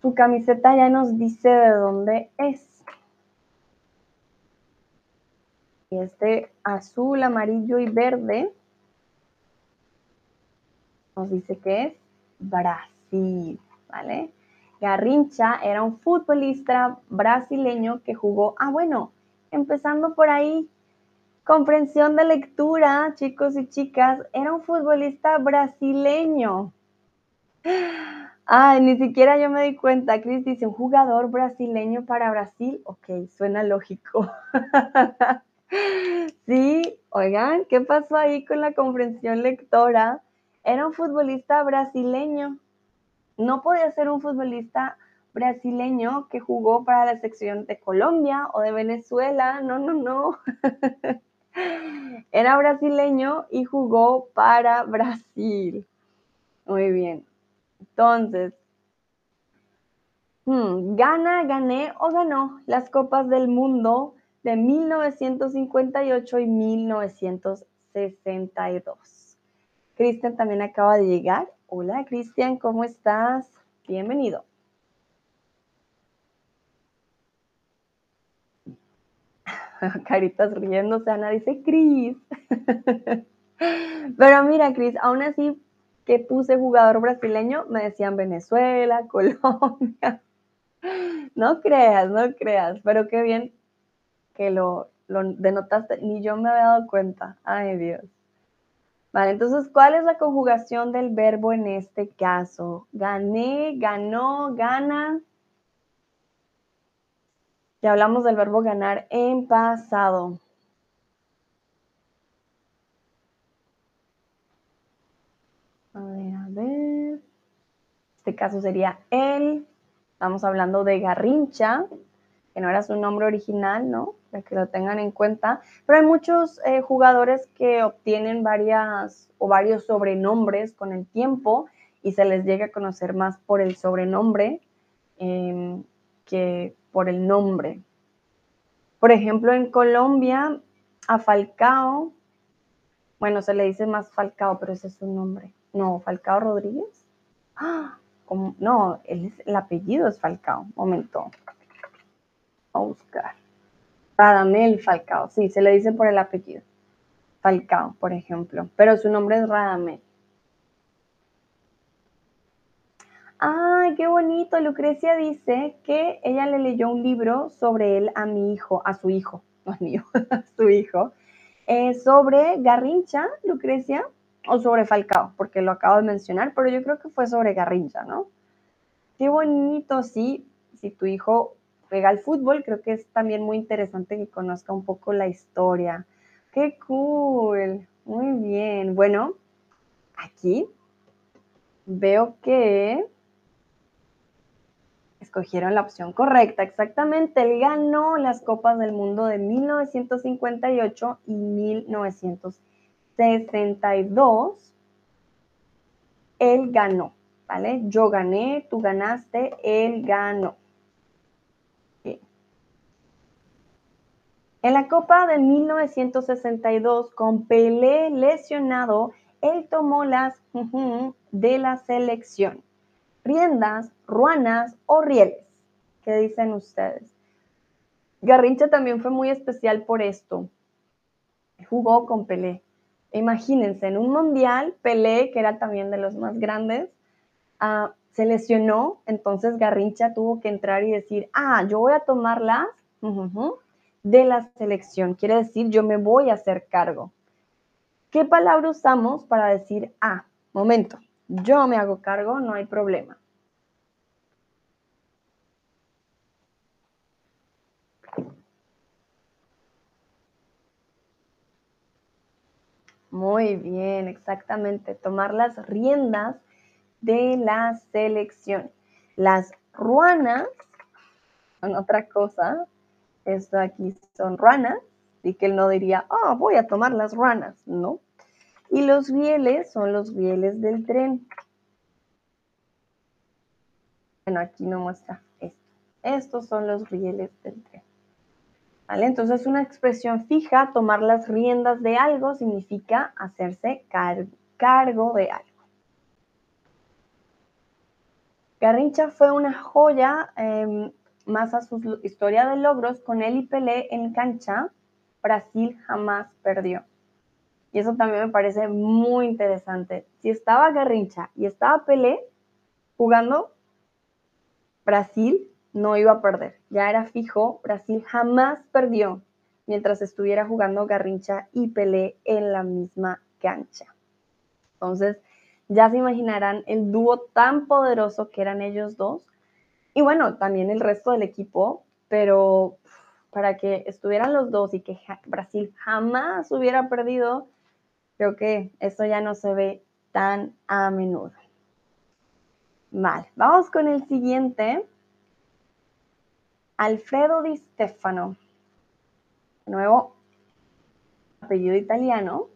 Su camiseta ya nos dice de dónde es. Y este azul, amarillo y verde nos dice que es Brasil, ¿vale? Garrincha era un futbolista brasileño que jugó, ah, bueno, empezando por ahí, Comprensión de lectura, chicos y chicas, era un futbolista brasileño. Ay, ni siquiera yo me di cuenta. Cris dice, un jugador brasileño para Brasil. Ok, suena lógico. sí, oigan, ¿qué pasó ahí con la comprensión lectora? Era un futbolista brasileño. No podía ser un futbolista brasileño que jugó para la sección de Colombia o de Venezuela. No, no, no. Era brasileño y jugó para Brasil. Muy bien. Entonces, hmm, gana, gané o ganó las Copas del Mundo de 1958 y 1962. Cristian también acaba de llegar. Hola, Cristian, ¿cómo estás? Bienvenido. caritas riéndose, Ana dice, Cris. Pero mira, Cris, aún así que puse jugador brasileño, me decían Venezuela, Colombia. No creas, no creas, pero qué bien que lo, lo denotaste, ni yo me había dado cuenta. Ay, Dios. Vale, entonces, ¿cuál es la conjugación del verbo en este caso? Gané, ganó, gana. Ya hablamos del verbo ganar en pasado. A ver, a ver. Este caso sería él. Estamos hablando de Garrincha, que no era su nombre original, ¿no? Para que lo tengan en cuenta. Pero hay muchos eh, jugadores que obtienen varias o varios sobrenombres con el tiempo y se les llega a conocer más por el sobrenombre em, que por el nombre. Por ejemplo, en Colombia, a Falcao, bueno, se le dice más Falcao, pero ese es su nombre. No, Falcao Rodríguez. Ah, no, el, el apellido es Falcao. Momento. A buscar. Radamel Falcao, sí, se le dice por el apellido. Falcao, por ejemplo, pero su nombre es Radamel. Ay, qué bonito. Lucrecia dice que ella le leyó un libro sobre él a mi hijo, a su hijo, no es mío, a su hijo, eh, sobre Garrincha, Lucrecia, o sobre Falcao, porque lo acabo de mencionar, pero yo creo que fue sobre Garrincha, ¿no? Qué bonito, sí, si tu hijo juega al fútbol, creo que es también muy interesante que conozca un poco la historia. Qué cool, muy bien. Bueno, aquí veo que escogieron la opción correcta. Exactamente, él ganó las Copas del Mundo de 1958 y 1962. Él ganó, ¿vale? Yo gané, tú ganaste, él ganó. En la Copa de 1962, con Pelé lesionado, él tomó las de la selección. Riendas, ruanas o rieles. ¿Qué dicen ustedes? Garrincha también fue muy especial por esto. Jugó con Pelé. Imagínense, en un mundial, Pelé, que era también de los más grandes, ah, se lesionó, entonces Garrincha tuvo que entrar y decir, ah, yo voy a tomar las de la selección, quiere decir, yo me voy a hacer cargo. ¿Qué palabra usamos para decir, ah, momento, yo me hago cargo, no hay problema? Muy bien, exactamente. Tomar las riendas de la selección. Las ruanas son otra cosa. Esto aquí son ruanas. Y que él no diría, ah, voy a tomar las ruanas. No. Y los rieles son los rieles del tren. Bueno, aquí no muestra esto. Estos son los rieles del tren. ¿Vale? Entonces, una expresión fija, tomar las riendas de algo, significa hacerse cargo de algo. Garrincha fue una joya em, más a su historia de logros con él y Pelé en cancha. Brasil jamás perdió. Y eso también me parece muy interesante. Si estaba Garrincha y estaba Pelé jugando, Brasil no iba a perder. Ya era fijo, Brasil jamás perdió mientras estuviera jugando Garrincha y Pelé en la misma cancha. Entonces, ya se imaginarán el dúo tan poderoso que eran ellos dos. Y bueno, también el resto del equipo, pero para que estuvieran los dos y que Brasil jamás hubiera perdido, creo que eso ya no se ve tan a menudo. Vale, vamos con el siguiente. Alfredo Di Stefano. De nuevo, apellido italiano.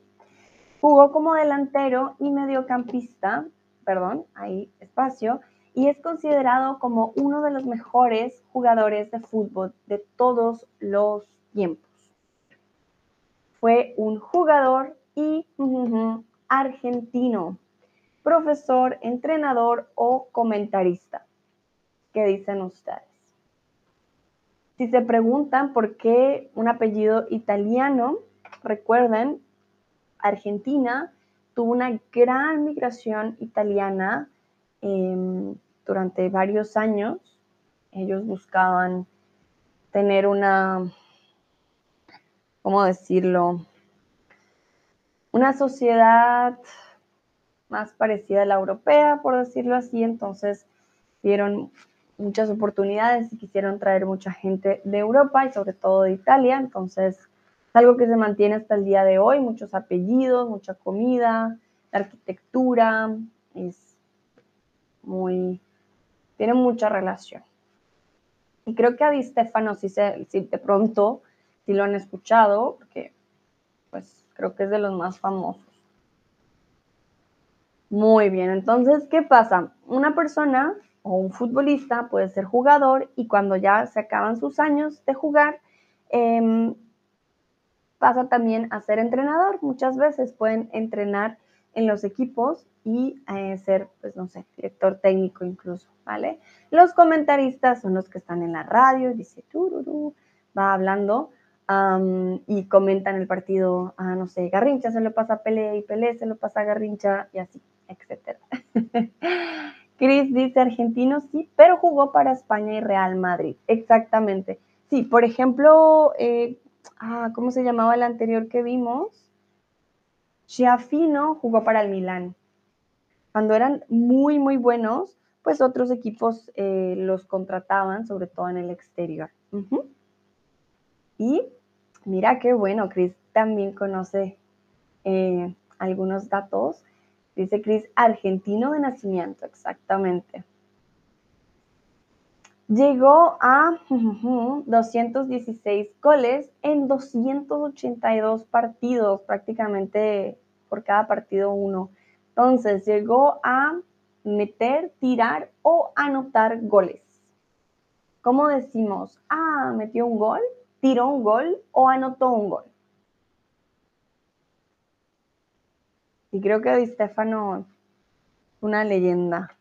Jugó como delantero y mediocampista, perdón, ahí espacio, y es considerado como uno de los mejores jugadores de fútbol de todos los tiempos. Fue un jugador y argentino, profesor, entrenador o comentarista. ¿Qué dicen ustedes? Si se preguntan por qué un apellido italiano, recuerden Argentina tuvo una gran migración italiana em, durante varios años. Ellos buscaban tener una, ¿cómo decirlo? Una sociedad más parecida a la europea, por decirlo así. Entonces vieron muchas oportunidades y quisieron traer mucha gente de Europa y sobre todo de Italia. Entonces es algo que se mantiene hasta el día de hoy, muchos apellidos, mucha comida, la arquitectura, es muy, tiene mucha relación. Y creo que a Di Stefano, si, se, si de pronto, si lo han escuchado, porque pues creo que es de los más famosos. Muy bien, entonces, ¿qué pasa? Una persona o un futbolista puede ser jugador y cuando ya se acaban sus años de jugar, eh, pasa también a ser entrenador. Muchas veces pueden entrenar en los equipos y eh, ser, pues no sé, director técnico incluso, ¿vale? Los comentaristas son los que están en la radio, dice tururú, va hablando y comentan el partido, a, no sé, Garrincha se lo pasa a Pelé y Pelé se lo pasa a Garrincha y así, etcétera. Chris dice argentino, sí, pero jugó para España y Real Madrid. Exactamente. Sí, por ejemplo, eh, ah, ¿cómo se llamaba el anterior que vimos? Chiafino jugó para el Milán. Cuando eran muy, muy buenos, pues otros equipos eh, los contrataban, sobre todo en el exterior. Y mira qué bueno, Chris también conoce eh, algunos datos. Dice Chris, argentino de nacimiento, exactamente llegó a 216 goles en 282 partidos, prácticamente por cada partido uno. Entonces llegó a meter, tirar o anotar goles. ¿Cómo decimos? Ah, metió un gol. tiró un gol o anotó un gol. Y creo que Di Stefano, una leyenda.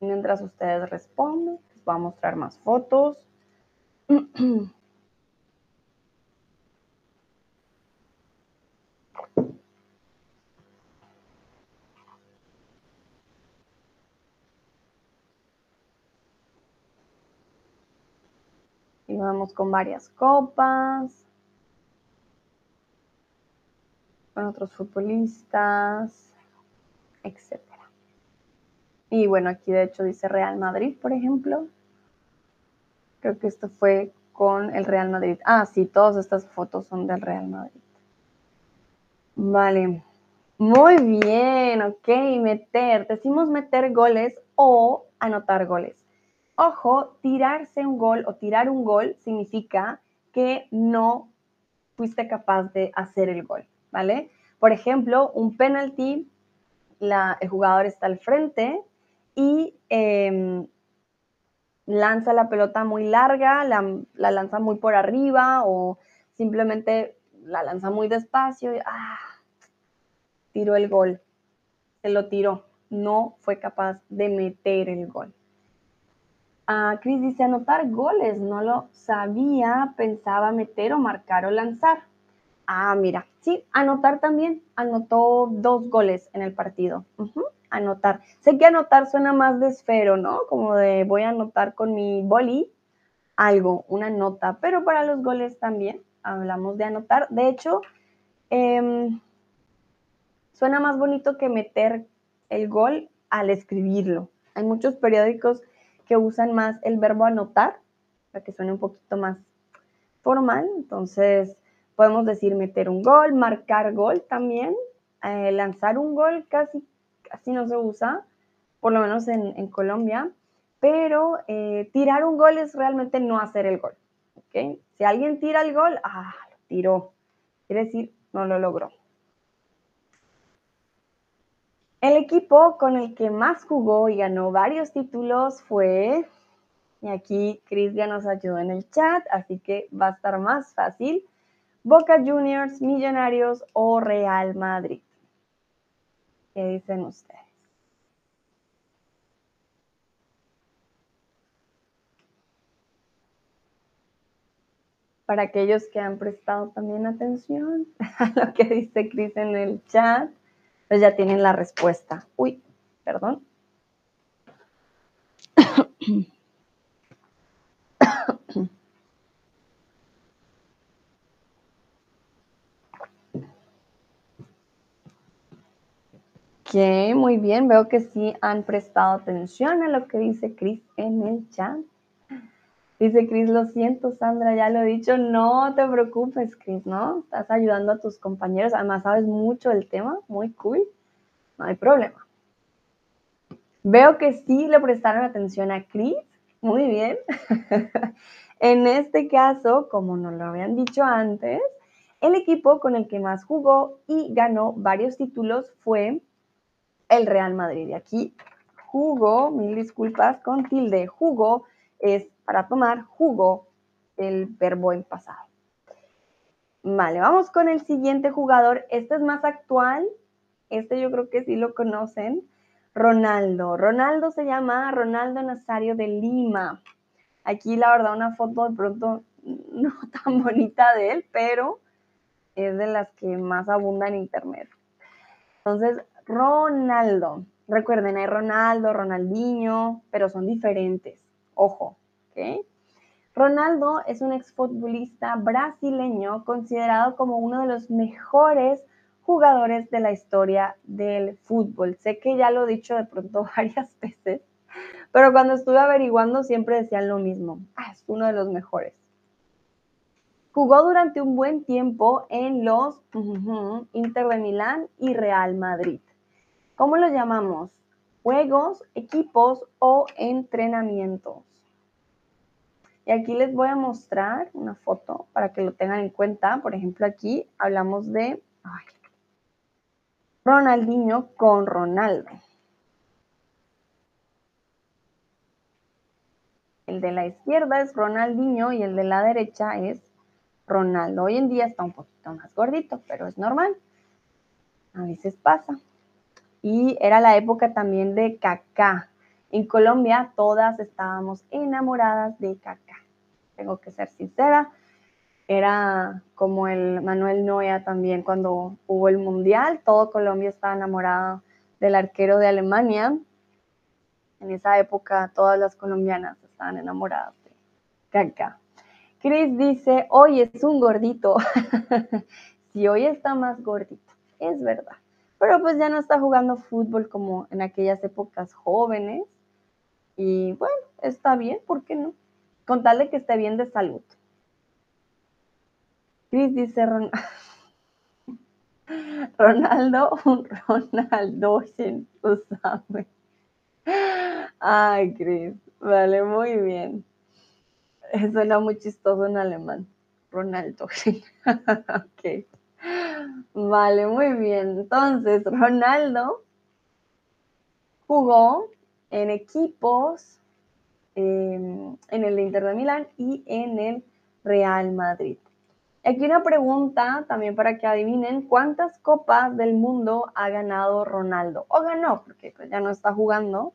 Mientras ustedes responden, les voy a mostrar más fotos. Y vamos con varias copas. Con otros futbolistas, etc. Y bueno, aquí de hecho dice Real Madrid, por ejemplo. Creo que esto fue con el Real Madrid. Ah, sí, todas estas fotos son del Real Madrid. Vale. Muy bien, ok, meter. Decimos meter goles o anotar goles. Ojo, tirarse un gol o tirar un gol significa que no fuiste capaz de hacer el gol, ¿vale? Por ejemplo, un penalty, el jugador está al frente y em, lanza la pelota muy larga, la, lanza muy por arriba o simplemente la lanza muy despacio y ¡ah! tiró el gol. Se lo tiró. No fue capaz de meter el gol. Ah, Chris dice anotar goles, no lo sabía, pensaba meter o marcar o lanzar. Ah, mira, sí, anotar también, anotó dos goles en el partido. Anotar. Sé que anotar suena más de esfero, ¿no? Como de voy a anotar con mi boli algo, una nota, pero para los goles también hablamos de anotar. De hecho, em, suena más bonito que meter el gol al escribirlo. Hay muchos periódicos que usan más el verbo anotar, para que suene un poquito más formal. Entonces, podemos decir meter un gol, marcar gol también, eh, lanzar un gol casi, casi no se usa, por lo menos en, Colombia, pero eh, tirar un gol es realmente no hacer el gol. ¿okay? Si alguien tira el gol, ah, lo tiró. Quiere decir, no lo logró. El equipo con el que más jugó y ganó varios títulos fue, y aquí Cris ya nos ayudó en el chat, así que va a estar más fácil, Boca Juniors, Millonarios o Real Madrid. ¿Qué dicen ustedes? Para aquellos que han prestado también atención a lo que dice Cris en el chat, pues ya tienen la respuesta. Uy, perdón. Ok, muy bien. Veo que sí han prestado atención a lo que dice Cris en el chat. Dice Cris, lo siento, Sandra, ya lo he dicho. No te preocupes, Cris, ¿no? Estás ayudando a tus compañeros. Además, sabes mucho del tema. Muy cool. No hay problema. Veo que sí le prestaron atención a Cris. Muy bien. en este caso, como nos lo habían dicho antes, el equipo con el que más jugó y ganó varios títulos fue el Real Madrid. Y aquí jugo, mil disculpas, con tilde, jugo es para tomar jugo el verbo en pasado. Vale, vamos con el siguiente jugador. Este es más actual. Este yo creo que sí lo conocen. Ronaldo. Ronaldo se llama Ronaldo Nazario de Lima. Aquí la verdad una foto de pronto no tan bonita de él, pero es de las que más abunda en internet. Entonces, Ronaldo. Recuerden, hay Ronaldo, Ronaldinho, pero son diferentes. Ojo, ¿ok? Ronaldo es un exfutbolista brasileño considerado como uno de los mejores jugadores de la historia del fútbol. Sé que ya lo he dicho de pronto varias veces, pero cuando estuve averiguando siempre decían lo mismo. Ah, es uno de los mejores. Jugó durante un buen tiempo en los Inter de Milán y Real Madrid. ¿Cómo lo llamamos? Juegos, equipos o entrenamientos. Y aquí les voy a mostrar una foto para que lo tengan en cuenta. Por ejemplo, aquí hablamos de Ronaldinho con Ronaldo. el de la izquierda es Ronaldinho y el de la derecha es Ronaldo. Hoy en día está un poquito más gordito, pero es normal. A veces pasa. Y era la época también de Kaká. En Colombia todas estábamos enamoradas de Kaká. Tengo que ser sincera. Era como el Manuel Noya también cuando hubo el Mundial. Todo Colombia estaba enamorado del arquero de Alemania. En esa época todas las colombianas estaban enamoradas de Kaká. Chris dice, hoy es un gordito. sí, hoy está más gordito, es verdad. Pero pues ya no está jugando fútbol como en aquellas épocas jóvenes. Y bueno, está bien, ¿por qué no? Con tal de que esté bien de salud. Chris dice, Ronaldo, un Ronaldo, tú sabes. Ay, Chris, vale, muy bien. Suena muy chistoso en alemán. Ronaldo. ok. Vale, muy bien. Entonces, Ronaldo jugó en equipos em, en el Inter de Milán y en el Real Madrid. Aquí una pregunta también para que adivinen cuántas copas del mundo ha ganado Ronaldo. O ganó, porque pues, ya no está jugando.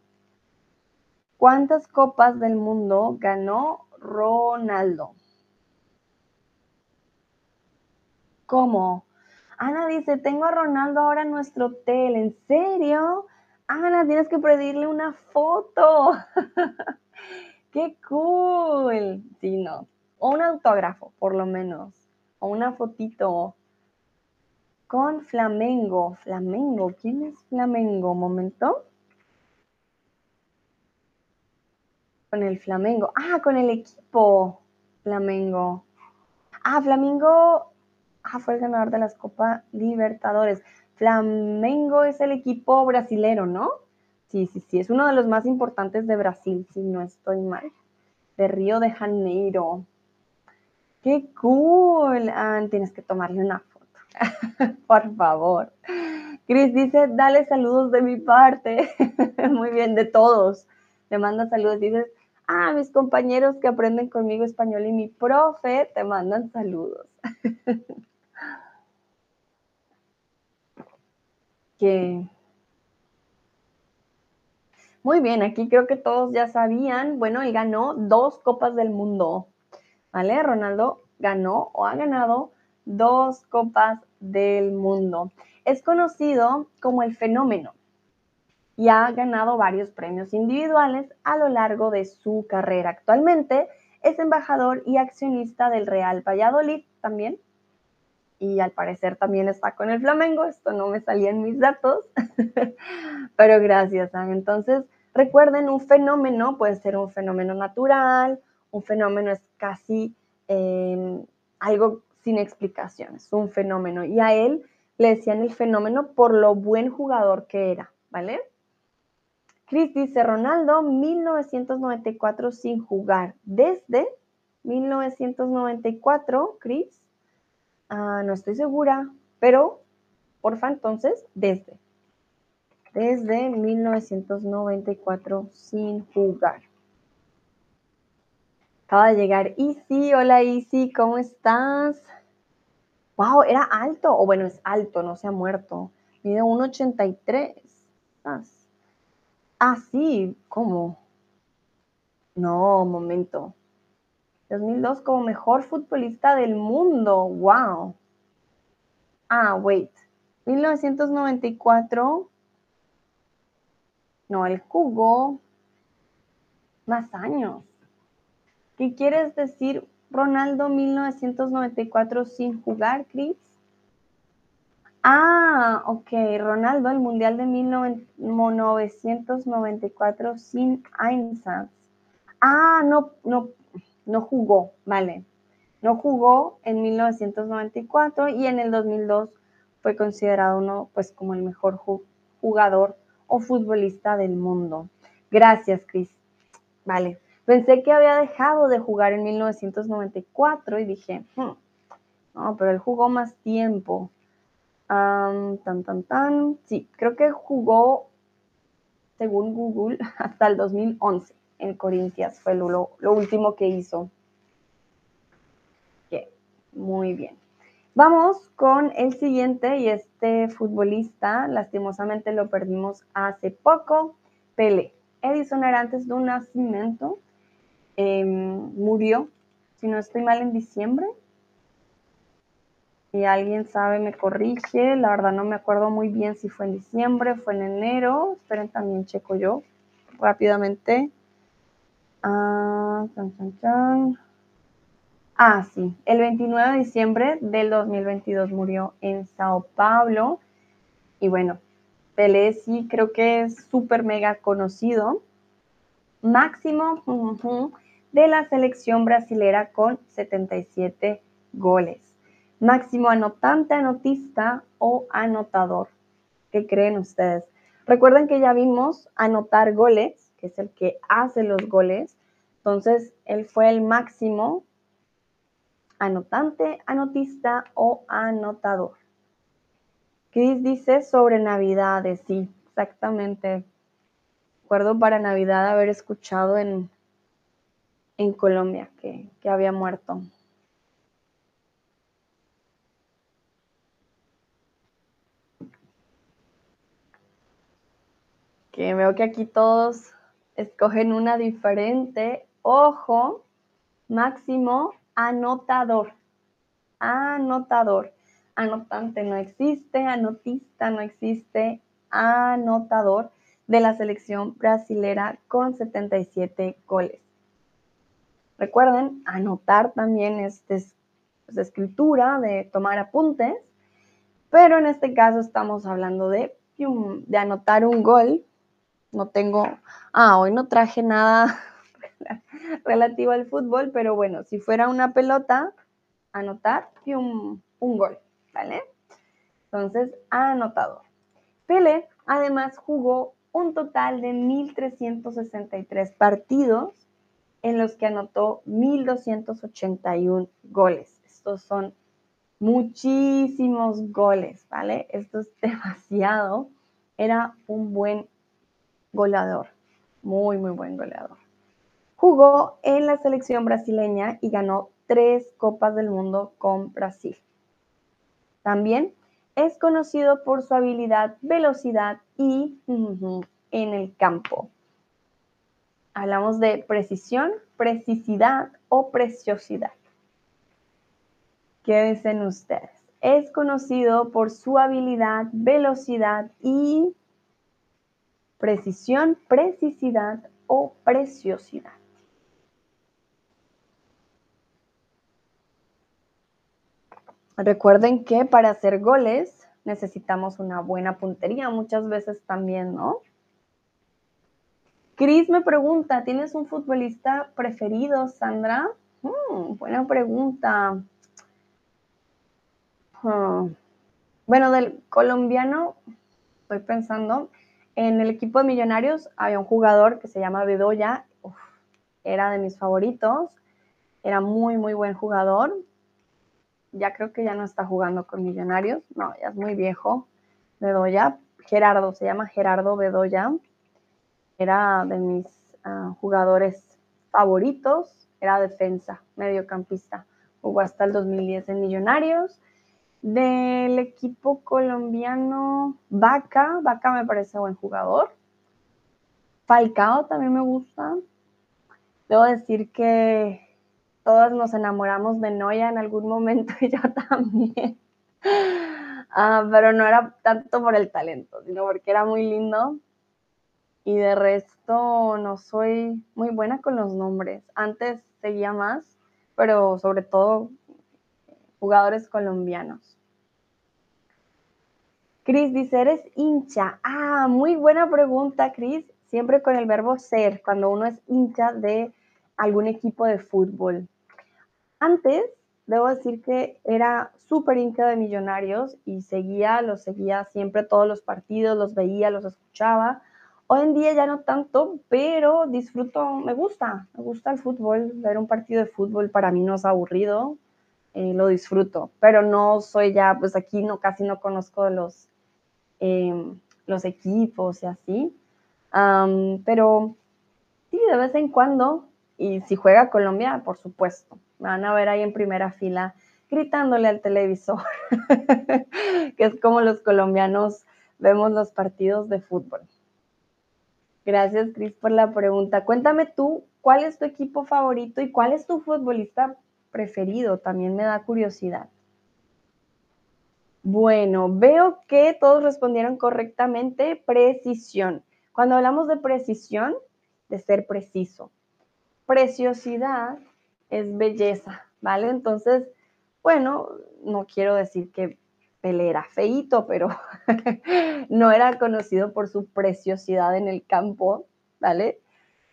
¿Cuántas copas del mundo ganó Ronaldo? ¿Cómo? Ana dice, tengo a Ronaldo ahora en nuestro hotel. ¿En serio? Ana, tienes que pedirle una foto. ¡Qué cool! Sí, no. O un autógrafo, por lo menos o una fotito con Flamengo. Flamengo, ¿quién es Flamengo? momento. Con el Flamengo. Ah, con el equipo Flamengo. Ah, Flamengo. Ah, fue el ganador de las Copa Libertadores. Flamengo es el equipo brasilero, ¿no? Sí, sí, sí, es uno de los más importantes de Brasil, si no estoy mal. De Río de Janeiro. ¡Qué cool! Ah, tienes que tomarle una foto. Por favor. Cris dice, dale saludos de mi parte. Muy bien, de todos. Te manda saludos. Dices, ah, mis compañeros que aprenden conmigo español y mi profe te mandan saludos. muy bien, aquí creo que todos ya sabían, bueno, y ganó dos copas del mundo. ¿vale? Ronaldo ganó o ha ganado dos copas del mundo. Es conocido como el fenómeno y ha ganado varios premios individuales a lo largo de su carrera. Actualmente es embajador y accionista del Real Valladolid también. Y al parecer también está con el Flamengo. Esto no me salía en mis datos. Pero gracias. Entonces, recuerden, un fenómeno puede ser un fenómeno natural, un fenómeno es casi em, algo sin explicaciones, un fenómeno. Y a él le decían el fenómeno por lo buen jugador que era, ¿vale? Chris dice, Ronaldo, 1994 sin jugar. Desde 1994, Chris, ah, no estoy segura, pero porfa, entonces, desde. Desde 1994 sin jugar. Acaba de llegar Easy. Hola Easy, ¿cómo estás? Wow, era alto. O bueno, es alto, no se ha muerto. Mide 1,83. Ah, sí, ¿cómo? No, momento. 2002 como mejor futbolista del mundo. Wow. Ah, wait. 1994. No, él jugó más años. ¿Qué quieres decir Ronaldo 1994 sin jugar, Chris? Ah, ok, Ronaldo, el Mundial de 1994 sin Einsatz. Ah, no, no, no jugó, vale. No jugó en 1994 y en el 2002 fue considerado uno, pues, como el mejor jugador o futbolista del mundo. Gracias, Chris. Vale. Pensé que había dejado de jugar en 1994 y dije, hmm, no, pero él jugó más tiempo. tan, tan, tan. Sí, creo que jugó, según Google, hasta el 2011 en Corintias, fue lo, último que hizo. muy bien. Vamos con el siguiente y este futbolista, lastimosamente lo perdimos hace poco, Pelé. Edison era antes de un nacimiento, em, murió, si no estoy mal, en diciembre. Si alguien sabe, me corrige. La verdad no me acuerdo muy bien si fue en diciembre, fue en enero. Esperen, también checo yo rápidamente. Ah, Ah, sí, el 29 de diciembre del 2022 murió en Sao Paulo. Y bueno, Pelé sí creo que es súper mega conocido. Máximo de la selección brasilera con 77 goles. Máximo anotante, anotista o anotador. ¿Qué creen ustedes? Recuerden que ya vimos anotar goles, es el que hace los goles. Entonces, él fue el máximo anotante, anotista o anotador. Chris dice sobre Navidades, sí, exactamente. Recuerdo para Navidad haber escuchado en, en Colombia que, que había muerto. Que veo que aquí todos escogen una diferente. Ojo, máximo anotador. Anotador. Anotante no existe, anotista no existe, anotador de la selección brasilera con 77 goles. Recuerden, anotar también es, es, escritura, de tomar apuntes, pero en este caso estamos hablando de, de anotar un gol. No tengo, ah, hoy no traje nada relativo al fútbol, pero bueno, si fuera una pelota, anotar y un, gol, ¿vale? Entonces, anotado. Pele además jugó un total de 1.363 partidos en los que anotó 1.281 goles. Estos son muchísimos goles, ¿vale? Esto es demasiado. Era un buen goleador, muy, muy buen goleador. Jugó en la selección brasileña y ganó tres Copas del Mundo con Brasil. También es conocido por su habilidad, velocidad y en el campo. Hablamos de precisión, precisidad o preciosidad. ¿Qué dicen ustedes? Es conocido por su habilidad, velocidad y precisión, precisidad o preciosidad. Recuerden que para hacer goles necesitamos una buena puntería, muchas veces también, ¿no? Cris me pregunta, ¿tienes un futbolista preferido, Sandra? Hmm, buena pregunta. Hmm. Bueno, del colombiano, estoy pensando, en el equipo de Millonarios había un jugador que se llama Bedoya, era de mis favoritos, era muy, muy buen jugador, ya creo que ya no está jugando con Millonarios, no, ya es muy viejo, Bedoya, Gerardo, se llama Gerardo Bedoya, era de mis ah, jugadores favoritos, era defensa, mediocampista, jugó hasta el 2010 en Millonarios, del equipo colombiano Vaca, Vaca me parece buen jugador, Falcao también me gusta, debo decir que todos nos enamoramos de Noya en algún momento y yo también. Ah, pero no era tanto por el talento, sino porque era muy lindo. Y de resto no soy muy buena con los nombres. Antes seguía más, pero sobre todo jugadores colombianos. Cris dice, ¿eres hincha? Ah, muy buena pregunta, Cris. Siempre con el verbo ser, cuando uno es hincha de algún equipo de fútbol. Antes, debo decir que era súper hincha de Millonarios y seguía, los seguía siempre todos los partidos, los veía, los escuchaba. Hoy en día ya no tanto, pero disfruto, me gusta, me gusta el fútbol, ver un partido de fútbol para mí no es aburrido, eh, lo disfruto, pero no soy ya, pues aquí no, casi no conozco los, em, los equipos y así, pero sí, de vez en cuando. Y si juega Colombia, por supuesto. Me van a ver ahí en primera fila gritándole al televisor, que es como los colombianos vemos los partidos de fútbol. Gracias, Cris, por la pregunta. Cuéntame tú, ¿cuál es tu equipo favorito y cuál es tu futbolista preferido? También me da curiosidad. Bueno, veo que todos respondieron correctamente. Precisión. Cuando hablamos de precisión, de ser preciso. Preciosidad es belleza, ¿vale? Entonces, bueno, no quiero decir que Pelé era feíto, pero no era conocido por su preciosidad en el campo, ¿vale?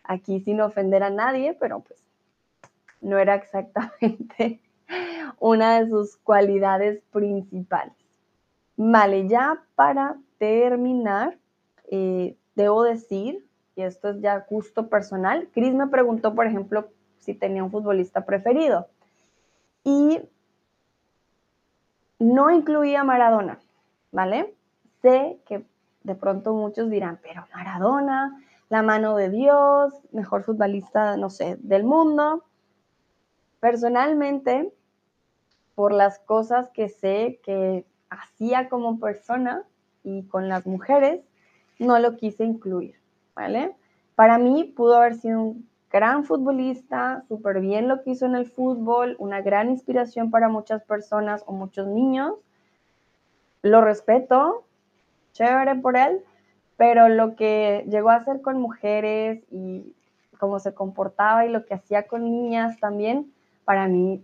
Aquí sin ofender a nadie, pero pues no era exactamente una de sus cualidades principales. Vale, ya para terminar, eh, debo decir, y esto es ya gusto personal, Chris me preguntó, por ejemplo, si tenía un futbolista preferido. Y no incluía Maradona, ¿vale? Sé que de pronto muchos dirán, pero Maradona, la mano de Dios, mejor futbolista, no sé, del mundo. Personalmente, por las cosas que sé que hacía como persona y con las mujeres, no lo quise incluir, ¿vale? Para mí pudo haber sido un gran futbolista, súper bien lo que hizo en el fútbol, una gran inspiración para muchas personas o muchos niños. Lo respeto, chévere por él, pero lo que llegó a hacer con mujeres y cómo se comportaba y lo que hacía con niñas también, para mí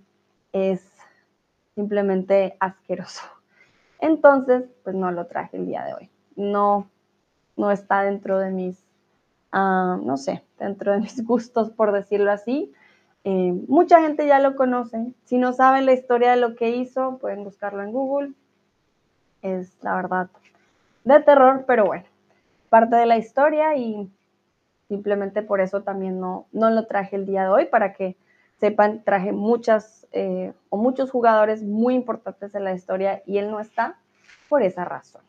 es simplemente asqueroso. Entonces, pues no lo traje el día de hoy. No, no está dentro de mis, ah, no sé, dentro de mis gustos, por decirlo así. Eh, mucha gente ya lo conoce. Si no saben la historia de lo que hizo, pueden buscarlo en Google. Es la verdad de terror, pero bueno, parte de la historia y simplemente por eso también no, no lo traje el día de hoy para que sepan, traje muchas eh, o muchos jugadores muy importantes en la historia y él no está por esa razón.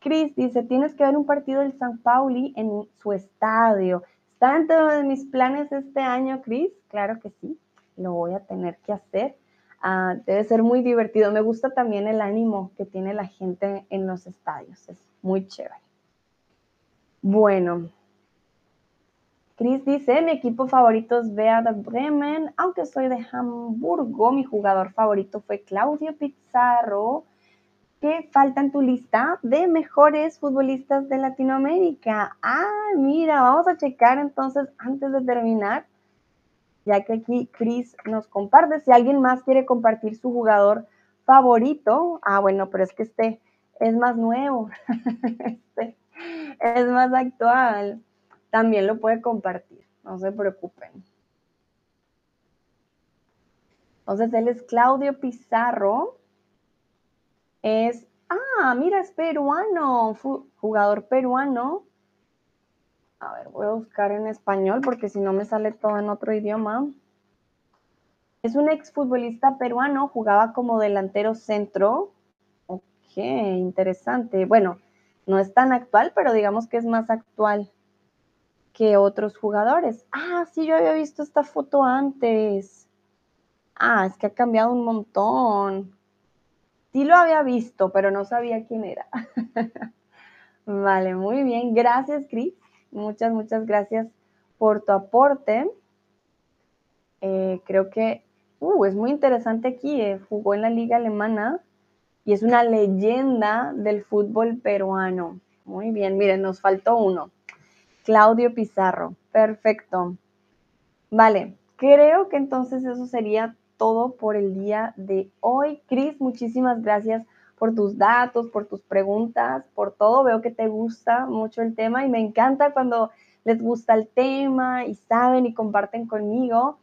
Chris dice, tienes que ver un partido del San Pauli en su estadio. ¿Está dentro de mis planes este año, Chris? Claro que sí, lo voy a tener que hacer. Ah, debe ser muy divertido. Me gusta también el ánimo que tiene la gente en los estadios. Es muy chévere. Bueno, Chris dice, mi equipo favorito es Werder Bremen, aunque soy de Hamburgo, mi jugador favorito fue Claudio Pizarro. ¿Qué falta en tu lista de mejores futbolistas de Latinoamérica? Ah, mira, vamos a checar entonces antes de terminar, ya que aquí Chris nos comparte. Si alguien más quiere compartir su jugador favorito, ah, bueno, pero es que este es más nuevo, este es más actual también lo puede compartir, no se preocupen. Entonces él es Claudio Pizarro. Es, ah, mira, es peruano, jugador peruano. A ver, voy a buscar en español porque si no me sale todo en otro idioma. Es un exfutbolista peruano, jugaba como delantero centro. Ok, interesante. Bueno, no es tan actual, pero digamos que es más actual que otros jugadores. Ah, sí, yo había visto esta foto antes. Ah, es que ha cambiado un montón. Sí lo había visto, pero no sabía quién era. vale, muy bien. Gracias, Chris. Muchas, muchas gracias por tu aporte. Eh, creo que uh, es muy interesante aquí. Eh, jugó en la liga alemana y es una leyenda del fútbol peruano. Muy bien, miren, nos faltó uno. Claudio Pizarro. Perfecto. Vale, creo que entonces eso sería todo por el día de hoy. Cris, muchísimas gracias por tus datos, por tus preguntas, por todo. Veo que te gusta mucho el tema y me encanta cuando les gusta el tema y saben y comparten conmigo.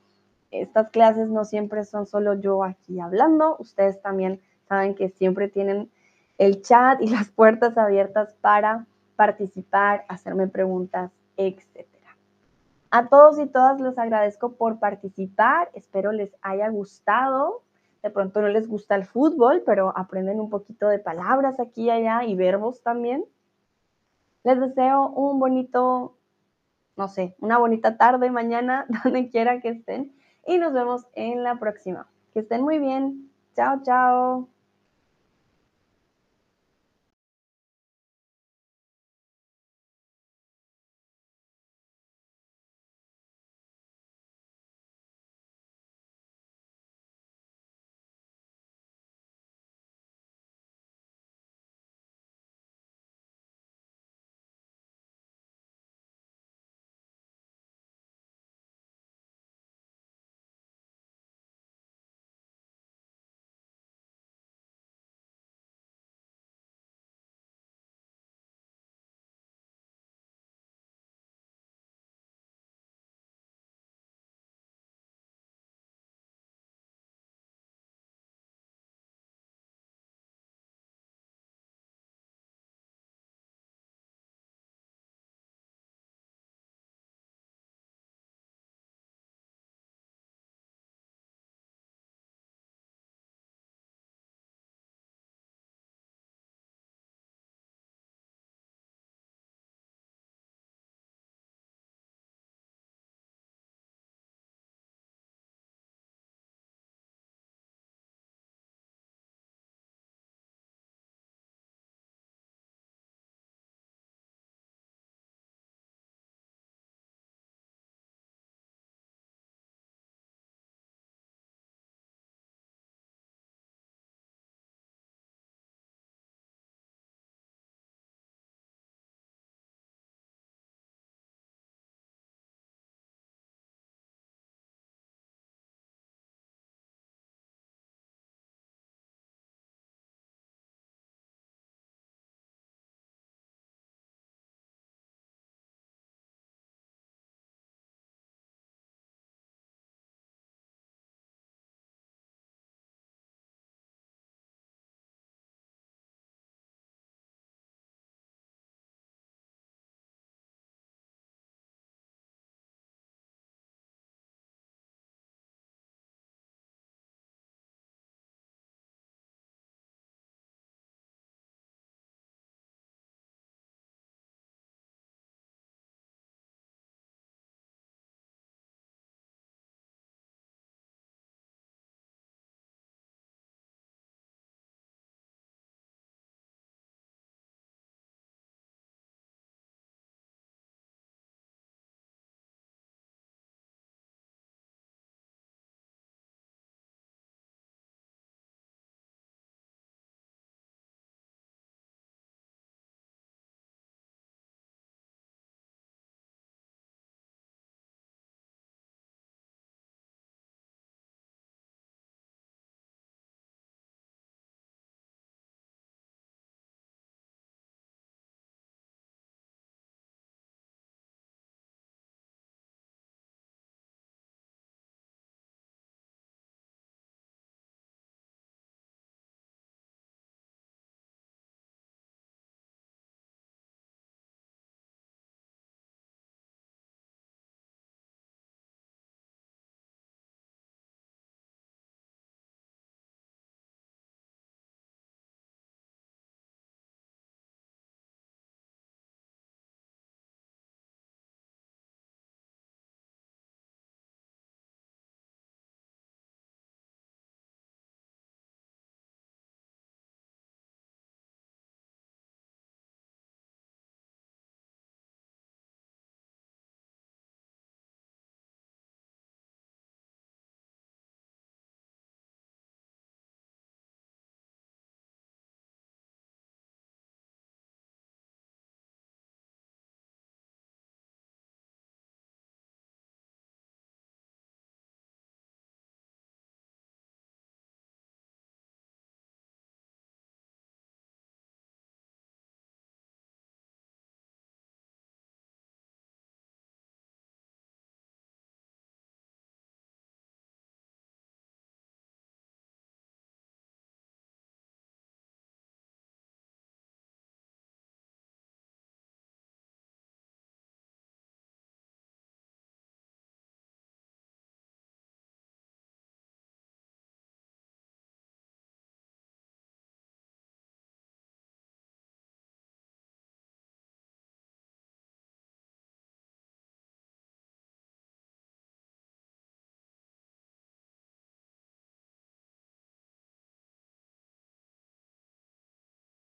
Estas clases no siempre son solo yo aquí hablando, ustedes también saben que siempre tienen el chat y las puertas abiertas para participar, hacerme preguntas, etc. A todos y todas les agradezco por participar, espero les haya gustado. De pronto no les gusta el fútbol, pero aprenden un poquito de palabras aquí y allá y verbos también. Les deseo un bonito no sé, una bonita tarde, mañana, donde quiera que estén. Y nos vemos en la próxima. Que estén muy bien. Chao, chao.